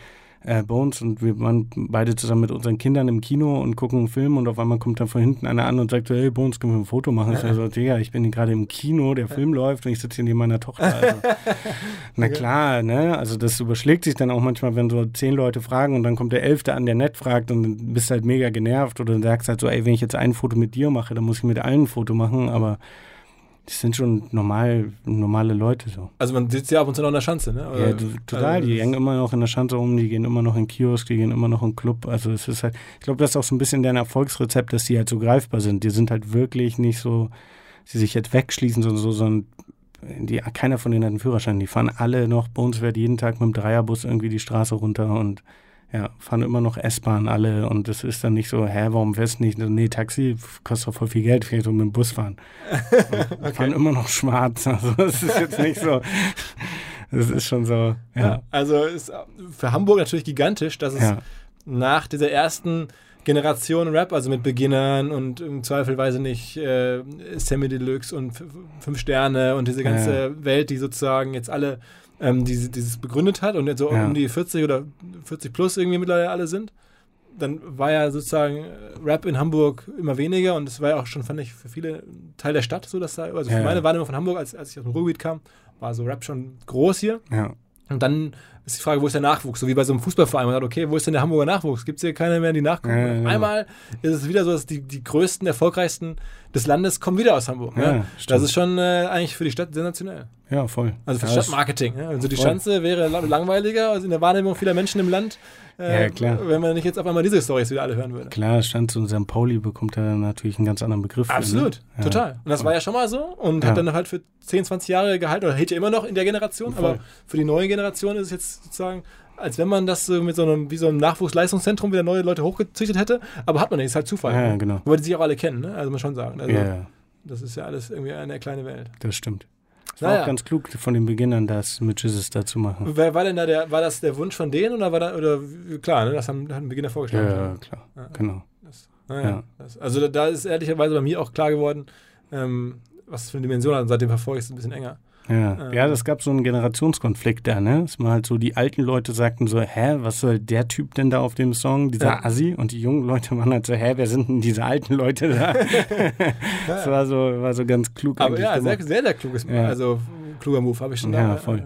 äh, Bones und wir waren beide zusammen mit unseren Kindern im Kino und gucken einen Film und auf einmal kommt dann von hinten einer an und sagt so, hey Bones, können wir ein Foto machen? Ich so, Digga, ich bin gerade im Kino, der Film läuft und ich sitze hier neben meiner Tochter. Also. Na klar, ne? Also das überschlägt sich dann auch manchmal, wenn so zehn Leute fragen und dann kommt der Elfte an, der nett fragt und dann bist halt mega genervt oder dann sagst halt so, ey, wenn ich jetzt ein Foto mit dir mache, dann muss ich mit allen ein Foto machen, aber das sind schon normal, normale Leute so.
Also man sitzt ja ab und zu noch in der Schanze, ne?
Ja,
Oder-
du, total.
also
die hängen immer noch in der Schanze rum, die gehen immer noch in den Kiosk, die gehen immer noch in den Club. Also es ist halt, ich glaube, das ist auch so ein bisschen deren Erfolgsrezept, dass die halt so greifbar sind. Die sind halt wirklich nicht so, sie sich jetzt wegschließen, sondern so, sondern die, keiner von denen hat einen Führerschein. Die fahren alle noch, bei uns wird jeden Tag mit dem Dreierbus irgendwie die Straße runter und ja, fahren immer noch S-Bahn alle und das ist dann nicht so, hä, warum fährst du nicht? Nee, Taxi kostet doch voll viel Geld, vielleicht so mit dem Bus fahren. Und Fahren immer noch schwarz, also das ist jetzt nicht so, das ist schon so, ja.
Also ist für Hamburg natürlich gigantisch, dass es
Ja,
nach dieser ersten Generation Rap, also mit Beginnern und im Zweifel, weiß ich nicht, äh, Sammy Deluxe und Fünf Sterne und diese ganze
Ja.
Welt, die sozusagen jetzt alle ähm, diese, dieses begründet hat und jetzt so
Ja.
um die 40 oder 40 plus irgendwie mittlerweile alle sind. Dann war ja sozusagen äh, Rap in Hamburg immer weniger und es war ja auch schon, fand ich, für viele Teil der Stadt so, dass da, also für
Ja.
meine Wahrnehmung von Hamburg, als, als ich aus dem Ruhrgebiet kam, war so Rap schon groß hier.
ja.
Und dann ist die Frage, wo ist der Nachwuchs? So wie bei so einem Fußballverein. Man sagt, okay, wo ist denn der Hamburger Nachwuchs? Gibt es hier keine mehr, die nachkommen?
Ja, ja, ja.
Einmal ist es wieder so, dass die, die größten, erfolgreichsten des Landes kommen wieder aus Hamburg.
Stimmt.
Das ist schon äh, eigentlich für die Stadt sensationell.
ja, voll.
Also für Stadtmarketing. Ja? Also die
Voll.
Schanze wäre la- langweiliger also in der Wahrnehmung vieler Menschen im Land, äh,
Ja, klar.
wenn man nicht jetzt auf einmal diese Storys wieder alle hören würde.
Klar, stand und St. Pauli bekommt da natürlich einen ganz anderen Begriff. für,
Absolut,
ne? Ja.
total. Und das war ja schon mal so und
Ja.
hat dann halt für 10, 20 Jahre gehalten oder hält ja immer noch in der Generation,
Voll.
aber für die neue Generation ist es jetzt sozusagen, als wenn man das so mit so einem, wie so einem Nachwuchsleistungszentrum wieder neue Leute hochgezüchtet hätte, aber hat man nicht, ist halt Zufall.
Ja,
ne?
genau.
Wobei die sich auch alle kennen, ne? also muss man schon sagen. Also,
Ja, ja,
Das ist ja alles irgendwie eine kleine Welt.
das stimmt. War
Naja.
auch ganz klug von den Beginnern, das mit Jesus da zu machen.
Wer war denn da der, war das der Wunsch von denen oder war da, oder klar, ne? das haben, haben Beginner
Ja,
vorgeschlagen.
ja, klar.
Ja.
Genau.
Das, naja,
Ja.
das, also da, ist ehrlicherweise bei mir auch klar geworden, ähm, was für eine Dimension hat und seitdem verfolge ich es ein bisschen enger.
Ja.
Ähm.
ja, das gab so einen Generationskonflikt da, ne? Dass man halt so, die alten Leute sagten so, hä, was soll der Typ denn da auf dem Song, dieser
Ja.
Assi? Und die jungen Leute waren halt so, hä, wer sind denn diese alten Leute da? das war so, war so ganz klug
Aber ja, sehr, sehr, sehr kluges,
Ja.
also kluger Move habe ich schon
Ja,
da.
voll.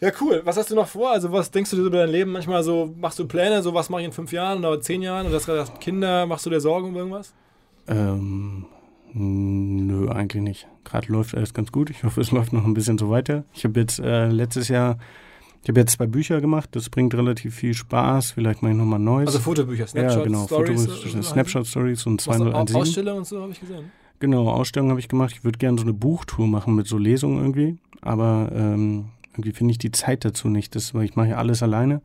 Ja, cool. Was hast du noch vor? Also was denkst du dir über dein Leben? Manchmal so, machst du Pläne, so was mache ich in fünf Jahren oder zehn Jahren? Gerade gesagt, Kinder, machst du dir Sorgen um irgendwas?
Ähm, nö, eigentlich nicht. Gerade läuft alles ganz gut. Ich hoffe, es läuft noch ein bisschen so weiter. Ich habe jetzt äh, letztes Jahr, ich habe jetzt zwei Bücher gemacht. Das bringt relativ viel Spaß. Vielleicht mache ich nochmal neues.
Also Fotobücher, Snapshot,
ja, genau.
Stories.
Fotos,
äh,
Snapshot Stories und
Was, Au-
217.
Aussteller und so habe ich gesehen.
Genau, Ausstellungen habe ich gemacht. Ich würde gerne so eine Buchtour machen mit so Lesungen irgendwie. Aber ähm, irgendwie finde ich die Zeit dazu nicht. Das, weil ich mache ja alles alleine.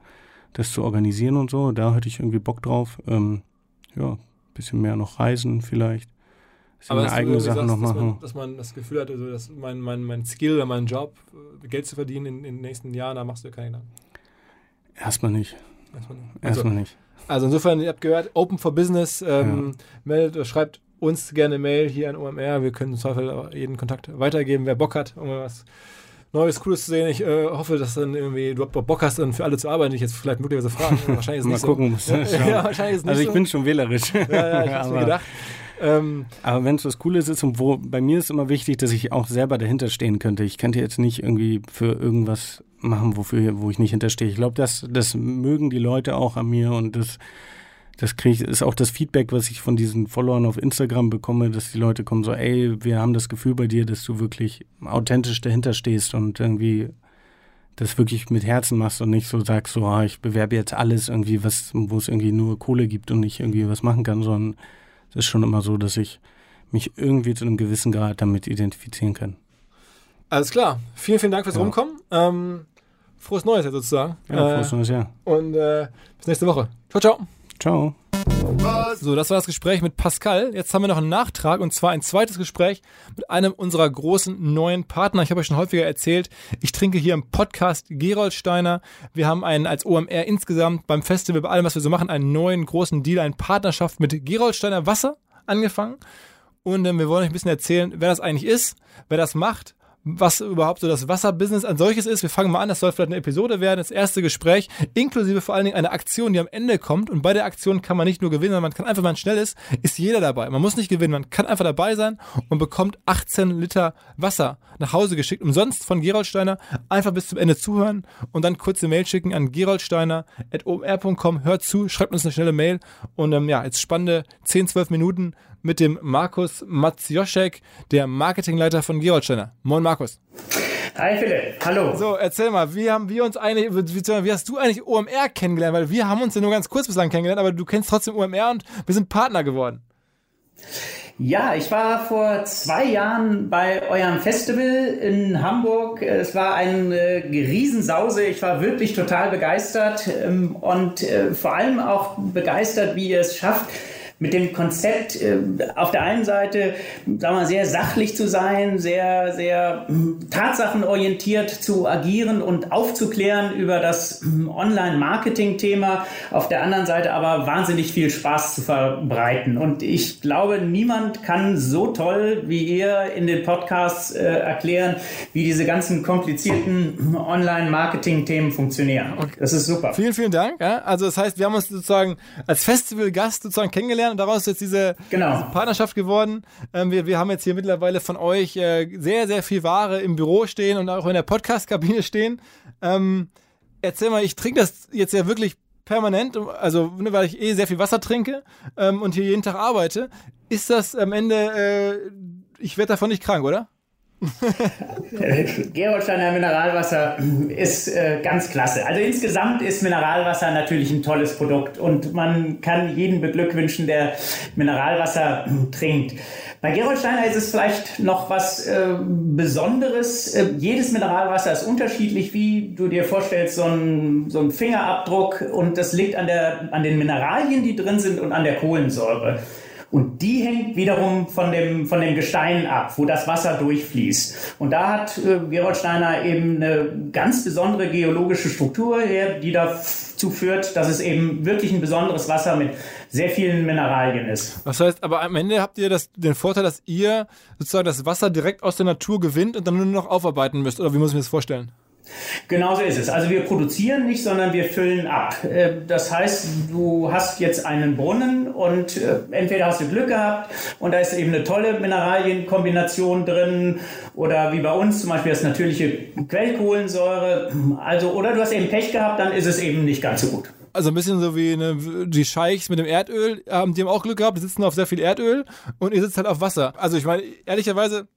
Das zu organisieren und so, da hätte ich irgendwie Bock drauf. Ähm, ja, bisschen mehr noch reisen vielleicht.
Dass
meine
du
eigene
irgendwie
Sachen noch
dass
machen.
Man, dass man das Gefühl hat, also, dass mein, mein, mein Skill oder mein Job, äh, Geld zu verdienen in, in den nächsten Jahren, da machst du dir keine Gedanken.
Erstmal nicht.
Erstmal nicht. Also,
Erstmal nicht.
Also insofern, ihr habt gehört, Open for Business, ähm, meldet, oder schreibt uns gerne Mail hier an OMR. Wir können im Zweifel jeden Kontakt weitergeben, wer Bock hat, um was Neues, Cooles zu sehen. Ich äh, hoffe, dass dann irgendwie du Bock hast, dann für alle zu arbeiten, die ich jetzt vielleicht möglicherweise fragen. Wahrscheinlich ist es
Mal
nicht
gucken,
so.
ich schauen.
ja, wahrscheinlich ist nicht
Also ich
so.
bin schon wählerisch.
ja, ja, ich hab's mir
aber
gedacht. Ähm,
aber wenn es was Cooles ist und wo bei mir ist immer wichtig, dass ich auch selber dahinter stehen könnte. Ich könnte jetzt nicht irgendwie für irgendwas machen, wofür, wo ich nicht hinterstehe. Ich glaube, das, das mögen die Leute auch an mir und das, das kriege ich, ist auch das Feedback, was ich von diesen Followern auf Instagram bekomme, dass die Leute kommen so, ey, wir haben das Gefühl bei dir, dass du wirklich authentisch dahinter stehst und irgendwie das wirklich mit Herzen machst und nicht so sagst, so, ah, ich bewerbe jetzt alles irgendwie, was, wo es irgendwie nur Kohle gibt und ich irgendwie was machen kann, sondern es ist schon immer so, dass ich mich irgendwie zu einem gewissen Grad damit identifizieren kann.
Alles klar. Vielen, vielen Dank fürs
Ja.
Rumkommen. Ähm, frohes Neues jetzt sozusagen.
Ja,
äh,
frohes neues Jahr.
Und äh, bis nächste Woche. Ciao, ciao.
Ciao.
So, das war das Gespräch mit Pascal. Jetzt haben wir noch einen Nachtrag und zwar ein zweites Gespräch mit einem unserer großen neuen Partner. Ich habe euch schon häufiger erzählt, ich trinke hier im Podcast Geroldsteiner. Wir haben einen als OMR insgesamt beim Festival, bei allem, was wir so machen, einen neuen großen Deal, eine Partnerschaft mit Geroldsteiner Wasser angefangen. Und ähm, wir wollen euch ein bisschen erzählen, wer das eigentlich ist, wer das macht, was überhaupt so das Wasserbusiness an solches ist. Wir fangen mal an, das soll vielleicht eine Episode werden, das erste Gespräch, inklusive vor allen Dingen einer Aktion, die am Ende kommt. Und bei der Aktion kann man nicht nur gewinnen, sondern man kann einfach, wenn man schnell ist, ist jeder dabei. Man muss nicht gewinnen, man kann einfach dabei sein und bekommt 18 Liter Wasser nach Hause geschickt, umsonst von Geroldsteiner. Einfach bis zum Ende zuhören und dann kurze Mail schicken an geroldsteiner.omr.com. Hört zu, schreibt uns eine schnelle Mail und ähm, ja, jetzt spannende 10, 12 Minuten mit dem Markus Matzjoschek, der Marketingleiter von Geroldsteiner. Moin Markus.
Hi Philipp, hallo.
So, erzähl mal, wie haben wir uns eigentlich, wie, hast du eigentlich OMR kennengelernt? Weil wir haben uns ja nur ganz kurz bislang kennengelernt, aber du kennst trotzdem OMR und wir sind Partner geworden.
Ja, ich war vor zwei Jahren bei eurem Festival in Hamburg. Es war eine Riesensause. Ich war wirklich total begeistert ähm, und äh, vor allem auch begeistert, wie ihr es schafft, mit dem Konzept äh, auf der einen Seite, sagen wir, sehr sachlich zu sein, sehr, sehr mm, tatsachenorientiert zu agieren und aufzuklären über das mm, Online-Marketing-Thema, auf der anderen Seite aber wahnsinnig viel Spaß zu verbreiten. Und ich glaube, niemand kann so toll wie ihr in den Podcasts äh, erklären, wie diese ganzen komplizierten Online-Marketing-Themen funktionieren. Das ist super.
Vielen, vielen Dank. Ja? Also das heißt, wir haben uns sozusagen als Festivalgast sozusagen kennengelernt und daraus ist jetzt diese,
Genau.
diese Partnerschaft geworden. Ähm, wir, wir haben jetzt hier mittlerweile von euch äh, sehr, sehr viel Ware im Büro stehen und auch in der Podcast-Kabine stehen. Ähm, erzähl mal, ich trinke das jetzt ja wirklich permanent, also ne, weil ich eh sehr viel Wasser trinke ähm, und hier jeden Tag arbeite. Ist das am Ende, äh, ich werde davon nicht krank, oder?
Gerolsteiner Mineralwasser ist äh, ganz klasse. Also insgesamt ist Mineralwasser natürlich ein tolles Produkt und man kann jeden beglückwünschen, der Mineralwasser trinkt. Bei Gerolsteiner ist es vielleicht noch was äh, Besonderes. Äh, jedes Mineralwasser ist unterschiedlich, wie du dir vorstellst, so ein, so ein Fingerabdruck und das liegt an, der, an den Mineralien, die drin sind und an der Kohlensäure. Und die hängt wiederum von dem, von dem Gestein ab, wo das Wasser durchfließt. Und da hat äh, Gerold Steiner eben eine ganz besondere geologische Struktur, her, die dazu führt, dass es eben wirklich ein besonderes Wasser mit sehr vielen Mineralien ist.
Das heißt, aber am Ende habt ihr das, den Vorteil, dass ihr sozusagen das Wasser direkt aus der Natur gewinnt und dann nur noch aufarbeiten müsst. Oder wie muss ich mir das vorstellen?
Genauso ist es. Also wir produzieren nicht, sondern wir füllen ab. Äh, Das heißt, du hast jetzt einen Brunnen und äh, entweder hast du Glück gehabt und da ist eben eine tolle Mineralienkombination drin oder wie bei uns zum Beispiel das natürliche Quellkohlensäure. Also oder du hast eben Pech gehabt, dann ist es eben nicht ganz so gut.
Also ein bisschen so wie eine, die Scheichs mit dem Erdöl, haben die haben auch Glück gehabt, die sitzen auf sehr viel Erdöl und ihr sitzt halt auf Wasser. Also ich meine, ehrlicherweise,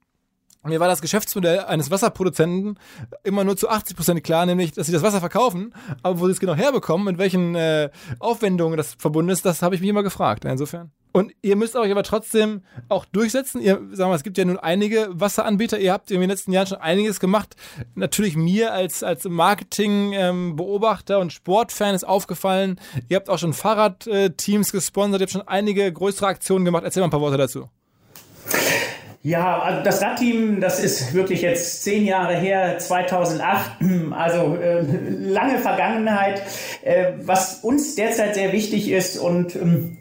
mir war das Geschäftsmodell eines Wasserproduzenten immer nur zu 80% klar, nämlich, dass sie das Wasser verkaufen, aber wo sie es genau herbekommen, mit welchen äh, Aufwendungen das verbunden ist, das habe ich mich immer gefragt. Insofern. Und ihr müsst euch aber trotzdem auch durchsetzen. Ihr, sagen wir, es gibt ja nun einige Wasseranbieter. Ihr habt in den letzten Jahren schon einiges gemacht. Natürlich mir als, als Marketing-Beobachter und Sportfan ist aufgefallen. Ihr habt auch schon Fahrradteams gesponsert. Ihr habt schon einige größere Aktionen gemacht. Erzähl mal ein paar Worte dazu.
Ja, also das Radteam, das ist wirklich jetzt zehn Jahre her, 2008, also äh, lange Vergangenheit. Äh, was uns derzeit sehr wichtig ist und ähm,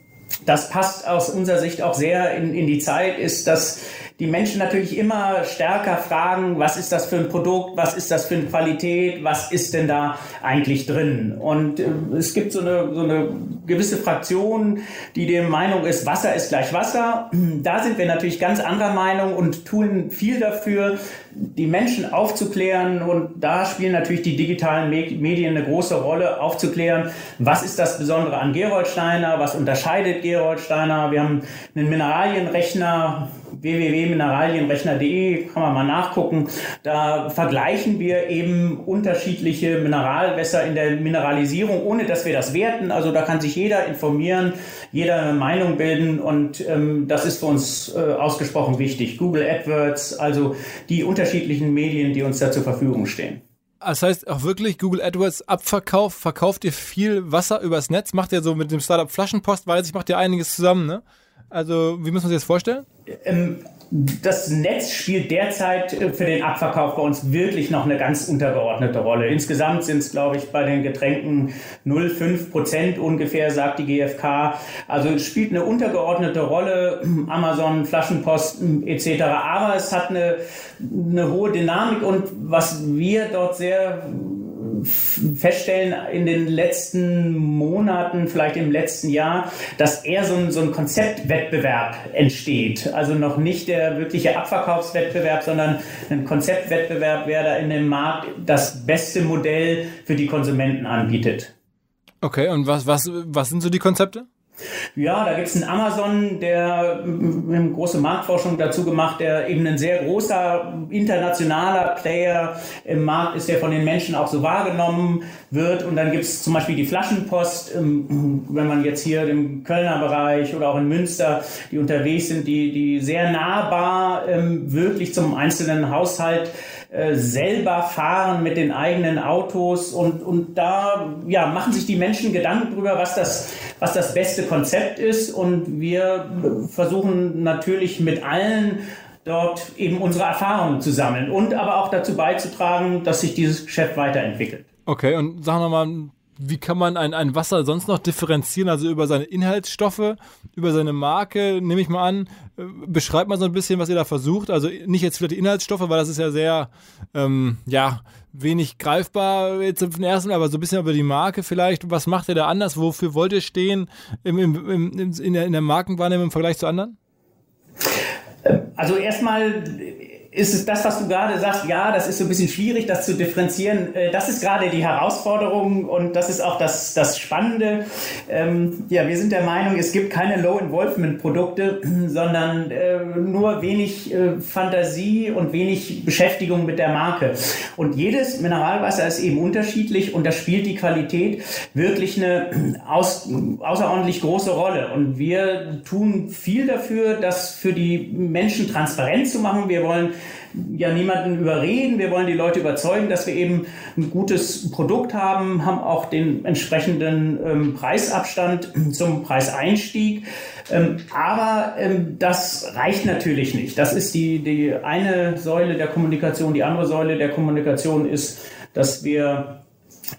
das passt aus unserer Sicht auch sehr in, in die Zeit, ist, dass die Menschen natürlich immer stärker fragen, was ist das für ein Produkt, was ist das für eine Qualität, was ist denn da eigentlich drin? Und äh, es gibt so eine, so eine gewisse Fraktion, die der Meinung ist, Wasser ist gleich Wasser. Da sind wir natürlich ganz anderer Meinung und tun viel dafür, die Menschen aufzuklären. Und da spielen natürlich die digitalen Me Medien eine große Rolle, aufzuklären, was ist das Besondere an Geroldsteiner, was unterscheidet Geroldsteiner. Wir haben einen Mineralienrechner, www.mineralienrechner.de kann man mal nachgucken. Da vergleichen wir eben unterschiedliche Mineralwässer in der Mineralisierung, ohne dass wir das werten. Also da kann sich jeder informieren, jeder eine Meinung bilden und ähm, das ist für uns äh, ausgesprochen wichtig. Google AdWords, also die unterschiedlichen Medien, die uns da zur Verfügung stehen.
Das heißt auch wirklich Google AdWords Abverkauf, verkauft ihr viel Wasser übers Netz, macht ihr so mit dem Startup Flaschenpost, weiß ich, macht ihr einiges zusammen, ne? Also, wie muss man sich das vorstellen?
Ähm, das Netz spielt derzeit äh, für den Abverkauf bei uns wirklich noch eine ganz untergeordnete Rolle. Insgesamt sind es, glaube ich, bei den Getränken 0,5 Prozent ungefähr, sagt die GfK. Also es spielt eine untergeordnete Rolle, Amazon, Flaschenpost etc. Aber es hat eine, eine hohe Dynamik und was wir dort sehr feststellen in den letzten Monaten, vielleicht im letzten Jahr, dass eher so ein, so ein Konzeptwettbewerb entsteht. Also noch nicht der wirkliche Abverkaufswettbewerb, sondern ein Konzeptwettbewerb, wer da in dem Markt das beste Modell für die Konsumenten anbietet.
Okay, und was, was, was sind so die Konzepte?
Ja, da gibt es einen Amazon, der eine große Marktforschung dazu gemacht, der eben ein sehr großer internationaler Player im Markt ist, der von den Menschen auch so wahrgenommen wird. Und dann gibt es zum Beispiel die Flaschenpost, ähm, wenn man jetzt hier im Kölner Bereich oder auch in Münster, die unterwegs sind, die, die sehr nahbar ähm, wirklich zum einzelnen Haushalt äh, selber fahren mit den eigenen Autos und, und da ja, machen sich die Menschen Gedanken darüber, was das, was das beste Konzept ist und wir versuchen natürlich mit allen dort eben unsere Erfahrungen zu sammeln und aber auch dazu beizutragen, dass sich dieses Geschäft weiterentwickelt.
Okay, und sagen wir mal wie kann man ein, ein Wasser sonst noch differenzieren? Also über seine Inhaltsstoffe, über seine Marke, nehme ich mal an. Äh, beschreibt mal so ein bisschen, was ihr da versucht. Also nicht jetzt vielleicht die Inhaltsstoffe, weil das ist ja sehr, ähm, ja, wenig greifbar jetzt im ersten, aber so ein bisschen über die Marke vielleicht. Was macht ihr da anders? Wofür wollt ihr stehen im, im, im, in, der, in der Markenwahrnehmung im Vergleich zu anderen?
Also erstmal ist es das, was du gerade sagst, ja, das ist so ein bisschen schwierig, das zu differenzieren. Äh, das ist gerade die Herausforderung und das ist auch das, das Spannende. Ähm, ja, wir sind der Meinung, es gibt keine Low-Involvement-Produkte, sondern äh, nur wenig äh, Fantasie und wenig Beschäftigung mit der Marke. Und jedes Mineralwasser ist eben unterschiedlich und da spielt die Qualität wirklich eine aus, außerordentlich große Rolle. Und wir tun viel dafür, das für die Menschen transparent zu machen. Wir wollen ja niemanden überreden. Wir wollen die Leute überzeugen, dass wir eben ein gutes Produkt haben, haben auch den entsprechenden ähm, Preisabstand zum Preiseinstieg. Ähm, aber ähm, das reicht natürlich nicht. Das ist die, die eine Säule der Kommunikation. Die andere Säule der Kommunikation ist, dass wir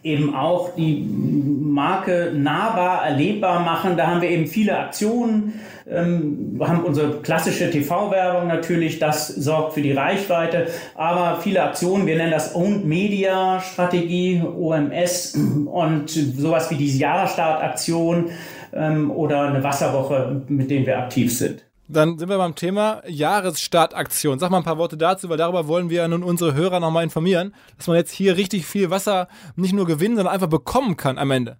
eben auch die Marke nahbar, erlebbar machen. Da haben wir eben viele Aktionen. Ähm, wir haben unsere klassische TV-Werbung natürlich, das sorgt für die Reichweite, aber viele Aktionen, wir nennen das Owned Media Strategie, OMS und sowas wie diese Jahresstart-Aktion ähm, oder eine Wasserwoche, mit denen wir aktiv sind.
Dann sind wir beim Thema Jahresstartaktion. Sag mal ein paar Worte dazu, weil darüber wollen wir ja nun unsere Hörer nochmal informieren, dass man jetzt hier richtig viel Wasser nicht nur gewinnen, sondern einfach bekommen kann am Ende.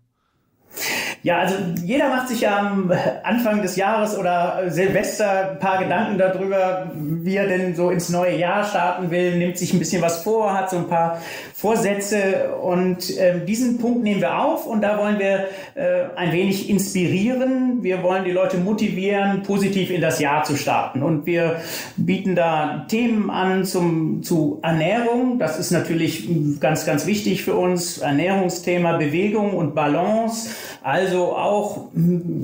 Ja, also jeder macht sich ja am Anfang des Jahres oder Silvester ein paar Gedanken darüber, wie er denn so ins neue Jahr starten will, nimmt sich ein bisschen was vor, hat so ein paar Vorsätze und äh, diesen Punkt nehmen wir auf und da wollen wir äh, ein wenig inspirieren. Wir wollen die Leute motivieren, positiv in das Jahr zu starten und wir bieten da Themen an zum, zu Ernährung. Das ist natürlich ganz, ganz wichtig für uns. Ernährungsthema, Bewegung und Balance. Also auch hm,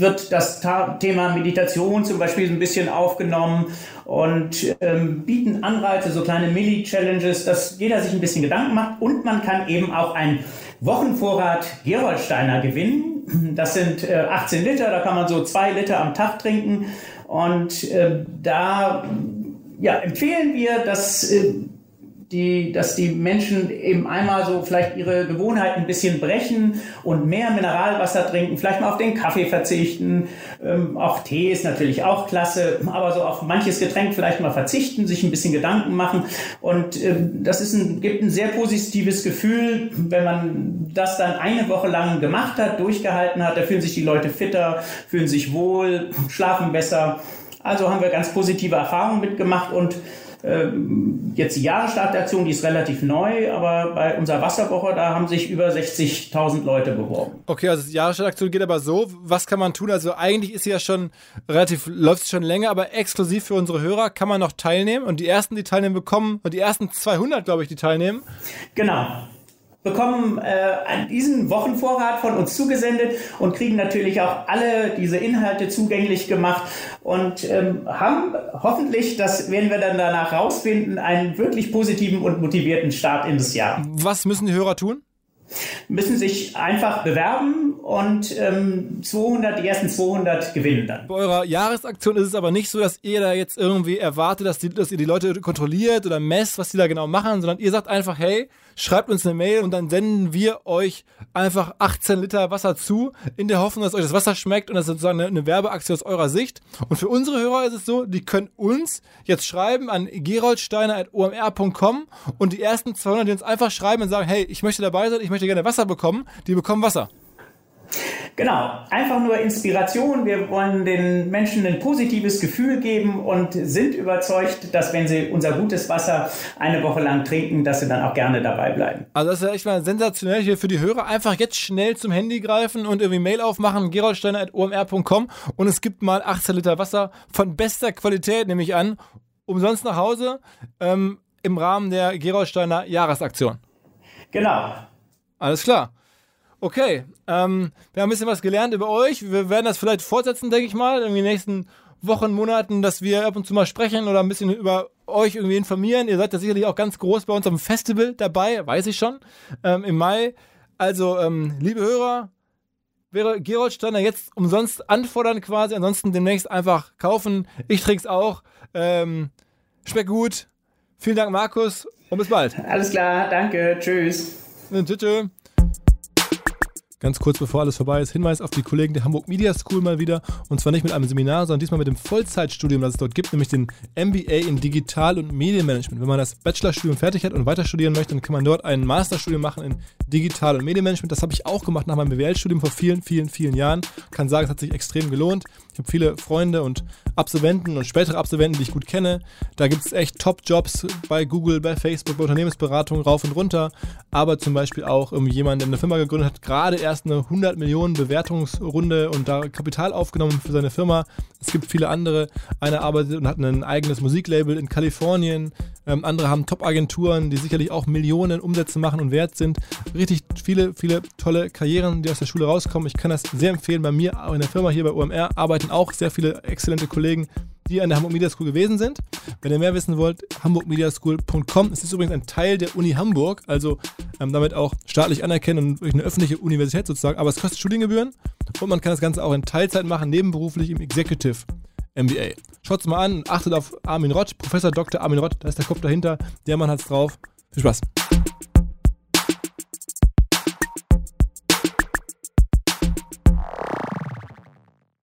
wird das Thema Meditation zum Beispiel ein bisschen aufgenommen und ähm, bieten Anreize, so kleine Milli-Challenges, dass jeder sich ein bisschen Gedanken macht. Und man kann eben auch einen Wochenvorrat Gerolsteiner gewinnen. Das sind äh, 18 Liter, da kann man so zwei Liter am Tag trinken. Und äh, da ja, empfehlen wir, dass äh, die, dass die Menschen eben einmal so vielleicht ihre Gewohnheiten ein bisschen brechen und mehr Mineralwasser trinken, vielleicht mal auf den Kaffee verzichten. Ähm, auch Tee ist natürlich auch klasse, aber so auf manches Getränk vielleicht mal verzichten, sich ein bisschen Gedanken machen. Und ähm, das ist ein, gibt ein sehr positives Gefühl, wenn man das dann eine Woche lang gemacht hat, durchgehalten hat. Da fühlen sich die Leute fitter, fühlen sich wohl, schlafen besser. Also haben wir ganz positive Erfahrungen mitgemacht und jetzt die Jahresstartaktion, die ist relativ neu, aber bei unserer Wasserwoche, da haben sich über 60.000 Leute beworben.
Okay, also die Jahresstartaktion geht aber so. Was kann man tun? Also eigentlich ist sie ja schon relativ, läuft es schon länger, aber exklusiv für unsere Hörer kann man noch teilnehmen. Und die ersten, die teilnehmen, bekommen, und die ersten 200, glaube ich, die teilnehmen.
Genau bekommen äh, diesen Wochenvorrat von uns zugesendet und kriegen natürlich auch alle diese Inhalte zugänglich gemacht und ähm, haben hoffentlich, das werden wir dann danach rausfinden, einen wirklich positiven und motivierten Start in das Jahr.
Was müssen die Hörer tun?
müssen sich einfach bewerben und ähm, 200, die ersten 200 gewinnen dann.
Bei eurer Jahresaktion ist es aber nicht so, dass ihr da jetzt irgendwie erwartet, dass, die, dass ihr die Leute kontrolliert oder messt, was die da genau machen, sondern ihr sagt einfach, hey, schreibt uns eine Mail und dann senden wir euch einfach 18 Liter Wasser zu, in der Hoffnung, dass euch das Wasser schmeckt und das ist sozusagen eine, eine Werbeaktion aus eurer Sicht. Und für unsere Hörer ist es so, die können uns jetzt schreiben an geroldsteiner.omr.com und die ersten 200, die uns einfach schreiben und sagen, hey, ich möchte dabei sein, ich möchte gerne Wasser bekommen, die bekommen Wasser.
Genau, einfach nur Inspiration. Wir wollen den Menschen ein positives Gefühl geben und sind überzeugt, dass wenn sie unser gutes Wasser eine Woche lang trinken, dass sie dann auch gerne dabei bleiben.
Also das ist ja echt mal sensationell hier für die Hörer. Einfach jetzt schnell zum Handy greifen und irgendwie Mail aufmachen, geroldsteiner.omr.com und es gibt mal 18 Liter Wasser von bester Qualität, nehme ich an, umsonst nach Hause ähm, im Rahmen der Geroldsteiner Jahresaktion.
Genau.
Alles klar. Okay, ähm, wir haben ein bisschen was gelernt über euch. Wir werden das vielleicht fortsetzen, denke ich mal, in den nächsten Wochen, Monaten, dass wir ab und zu mal sprechen oder ein bisschen über euch irgendwie informieren. Ihr seid ja sicherlich auch ganz groß bei uns am Festival dabei, weiß ich schon, ähm, im Mai. Also, ähm, liebe Hörer, wäre Gerold Steiner jetzt umsonst anfordern quasi, ansonsten demnächst einfach kaufen. Ich trinke es auch. Ähm, schmeckt gut. Vielen Dank, Markus, und bis bald.
Alles klar, danke, tschüss.
Tschüss. Ganz kurz bevor alles vorbei ist, Hinweis auf die Kollegen der Hamburg Media School mal wieder. Und zwar nicht mit einem Seminar, sondern diesmal mit dem Vollzeitstudium, das es dort gibt, nämlich den MBA in Digital- und Medienmanagement. Wenn man das Bachelorstudium fertig hat und weiter studieren möchte, dann kann man dort ein Masterstudium machen in Digital- und Medienmanagement. Das habe ich auch gemacht nach meinem BWL-Studium vor vielen, vielen, vielen Jahren. Kann sagen, es hat sich extrem gelohnt. Ich habe viele Freunde und Absolventen und spätere Absolventen, die ich gut kenne. Da gibt es echt Top-Jobs bei Google, bei Facebook, bei Unternehmensberatung rauf und runter. Aber zum Beispiel auch jemand, der eine Firma gegründet hat, gerade erst eine 100 Millionen Bewertungsrunde und da Kapital aufgenommen für seine Firma. Es gibt viele andere. Einer arbeitet und hat ein eigenes Musiklabel in Kalifornien. Ähm, andere haben Top-Agenturen, die sicherlich auch Millionen Umsätze machen und wert sind. Richtig viele, viele tolle Karrieren, die aus der Schule rauskommen. Ich kann das sehr empfehlen. Bei mir in der Firma hier bei OMR auch sehr viele exzellente Kollegen, die an der Hamburg Media School gewesen sind. Wenn ihr mehr wissen wollt, hamburgmediaschool.com. Es ist übrigens ein Teil der Uni Hamburg, also ähm, damit auch staatlich anerkennen und eine öffentliche Universität sozusagen. Aber es kostet Studiengebühren und man kann das Ganze auch in Teilzeit machen, nebenberuflich im Executive MBA. Schaut es mal an achtet auf Armin Rott, Professor Dr. Armin Rott, da ist der Kopf dahinter. Der Mann hat's drauf. Viel Spaß.